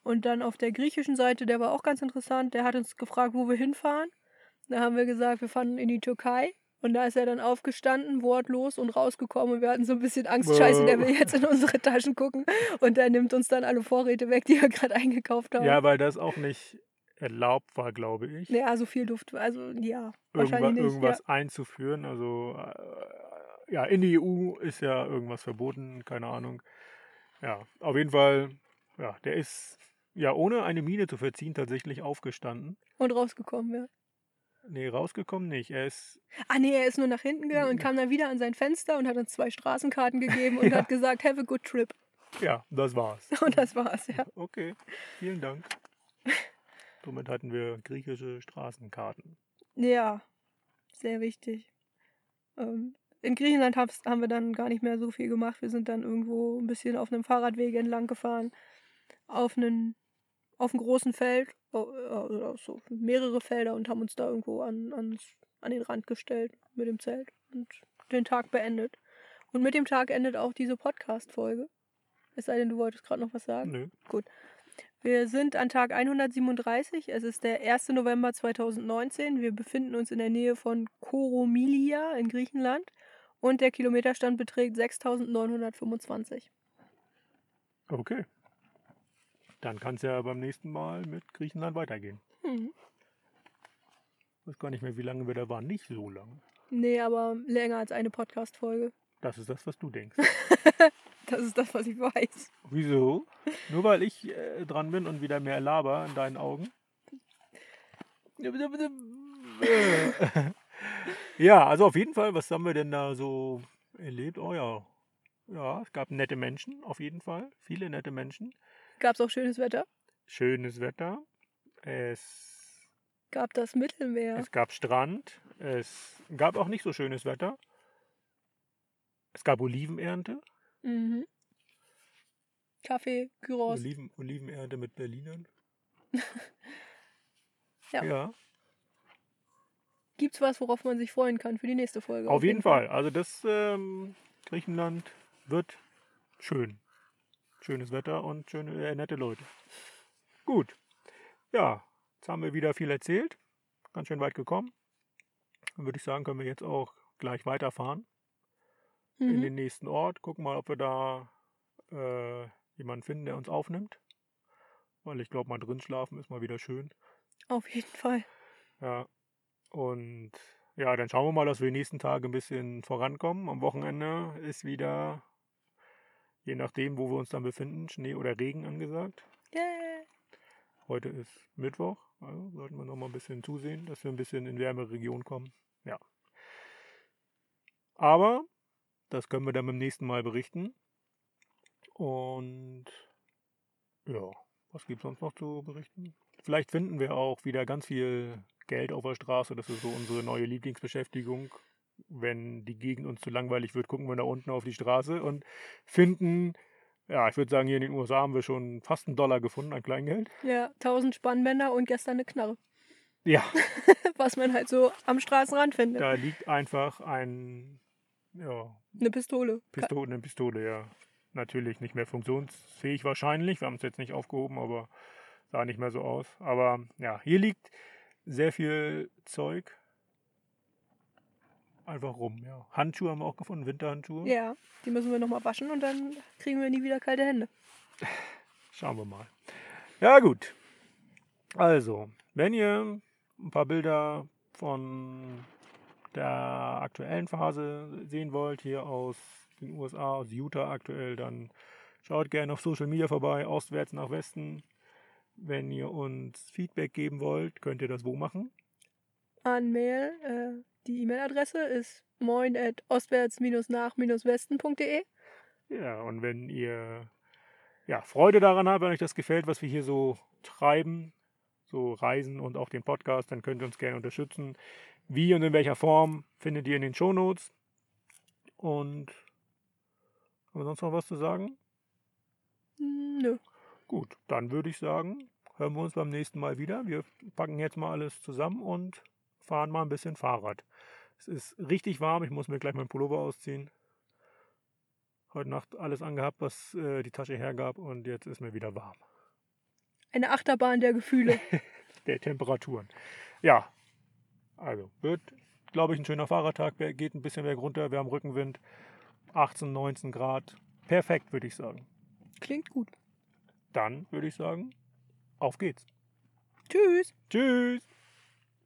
Und dann auf der griechischen Seite, der war auch ganz interessant, der hat uns gefragt, wo wir hinfahren. Da haben wir gesagt, wir fahren in die Türkei. Und da ist er dann aufgestanden, wortlos und rausgekommen. Und wir hatten so ein bisschen Angst, scheiße, der will jetzt in unsere Taschen gucken. Und der nimmt uns dann alle Vorräte weg, die wir gerade eingekauft haben. Ja, weil das auch nicht erlaubt war, glaube ich. Ja, so viel Duft. Also ja, irgendwas, nicht. irgendwas einzuführen. Also äh, ja, in die EU ist ja irgendwas verboten, keine Ahnung. Ja, auf jeden Fall, ja, der ist ja ohne eine Miene zu verziehen tatsächlich aufgestanden. Ja. Und rausgekommen, ja. Nee, rausgekommen nicht. Er ist, Ah nee, er ist nur nach hinten gegangen und kam dann wieder an sein Fenster und hat uns zwei Straßenkarten gegeben und Ja. hat gesagt, have a good trip. ja, das war's. Und das war's, ja. Okay, vielen Dank. Somit hatten wir griechische Straßenkarten. Ja, sehr wichtig. Ähm, in Griechenland haben wir dann gar nicht mehr so viel gemacht. Wir sind dann irgendwo ein bisschen auf einem Fahrradweg entlang gefahren, auf einen, auf einem großen Feld, also so mehrere Felder und haben uns da irgendwo an, ans, an den Rand gestellt mit dem Zelt und den Tag beendet. Und mit dem Tag endet auch diese Podcast-Folge. Es sei denn, du wolltest gerade noch was sagen. Nö. Wir sind an Tag 137. Es ist der 1. November 2019. Wir befinden uns in der Nähe von Koromilia in Griechenland und der Kilometerstand beträgt 6925. Okay. Dann kann es ja beim nächsten Mal mit Griechenland weitergehen. Hm. Ich weiß gar nicht mehr, wie lange wir da waren. Nicht so lange. Nee, aber länger als eine Podcast-Folge. Das ist das, was du denkst. Das ist das, was ich weiß. Wieso? Nur weil ich äh, dran bin und wieder mehr laber in deinen Augen? ja, also auf jeden Fall, was haben wir denn da so erlebt? Oh ja. Ja, es gab nette Menschen, auf jeden Fall. Viele nette Menschen. Gab es auch schönes Wetter? Schönes Wetter. Es, Gab das Mittelmeer? es gab Strand. Es gab auch nicht so schönes Wetter. Es gab Olivenernte. Mhm. Kaffee, Gyros. Oliven, Olivenernte mit Berlinern. Ja. ja. Gibt's was, worauf man sich freuen kann für die nächste Folge? Auf jeden Fall. Also das ähm, Griechenland wird schön. Schönes Wetter und schöne, äh, nette Leute. Gut. Ja, jetzt haben wir wieder viel erzählt. Ganz schön weit gekommen. Dann würde ich sagen, können wir jetzt auch gleich weiterfahren in Mhm. den nächsten Ort. Gucken mal, ob wir da äh, jemanden finden, der uns aufnimmt. Weil ich glaube, mal drin schlafen ist mal wieder schön. Auf jeden Fall. Ja. Und ja, dann schauen wir mal, dass wir die nächsten Tage ein bisschen vorankommen. Am Wochenende ist wieder, je nachdem, wo wir uns dann befinden, Schnee oder Regen angesagt. Yeah. Heute ist Mittwoch, also sollten wir noch mal ein bisschen zusehen, dass wir ein bisschen in wärmere Regionen kommen. Ja. Aber das können wir dann beim nächsten Mal berichten. Und ja, was gibt es sonst noch zu berichten? Vielleicht finden wir auch wieder ganz viel Geld auf der Straße. Das ist so unsere neue Lieblingsbeschäftigung. Wenn die Gegend uns zu langweilig wird, gucken wir da unten auf die Straße und finden, ja, ich würde sagen, hier in den USA haben wir schon fast einen Dollar gefunden an Kleingeld. Ja, 1000 Spannbänder und gestern eine Knarre. Ja, Was man halt so am Straßenrand findet. da liegt einfach ein, ja, Eine Pistole. Pistole, eine Pistole, ja. Natürlich nicht mehr funktionsfähig wahrscheinlich. Wir haben es jetzt nicht aufgehoben, aber sah nicht mehr so aus. Aber ja, hier liegt sehr viel Zeug einfach rum, ja. Handschuhe haben wir auch gefunden, Winterhandschuhe. Ja, die müssen wir nochmal waschen und dann kriegen wir nie wieder kalte Hände. Schauen wir mal. Ja, gut. Also, wenn ihr ein paar Bilder von der aktuellen Phase sehen wollt, hier aus den USA, aus Utah aktuell, dann schaut gerne auf Social Media vorbei, ostwärts nach Westen. Wenn ihr uns Feedback geben wollt, könnt ihr das wo machen? An Mail, äh, die E-Mail-Adresse ist moin at ostwärts-nach-westen.de. Ja, und wenn ihr ja, Freude daran habt, wenn euch das gefällt, was wir hier so treiben, so Reisen und auch den Podcast, dann könnt ihr uns gerne unterstützen. Wie und in welcher Form findet ihr in den Shownotes. Und haben wir sonst noch was zu sagen? Hm, Nö. Gut, dann würde ich sagen, hören wir uns beim nächsten Mal wieder. Wir packen jetzt mal alles zusammen und fahren mal ein bisschen Fahrrad. Es ist richtig warm, ich muss mir gleich meinen Pullover ausziehen. Heute Nacht alles angehabt, was äh, die Tasche hergab und jetzt ist mir wieder warm. Eine Achterbahn der Gefühle. Der Temperaturen. Ja, also wird, glaube ich, ein schöner Fahrradtag. Geht ein bisschen berg runter, wir haben Rückenwind. 18, 19 Grad. Perfekt, würde ich sagen. Klingt gut. Dann würde ich sagen, auf geht's. Tschüss. Tschüss.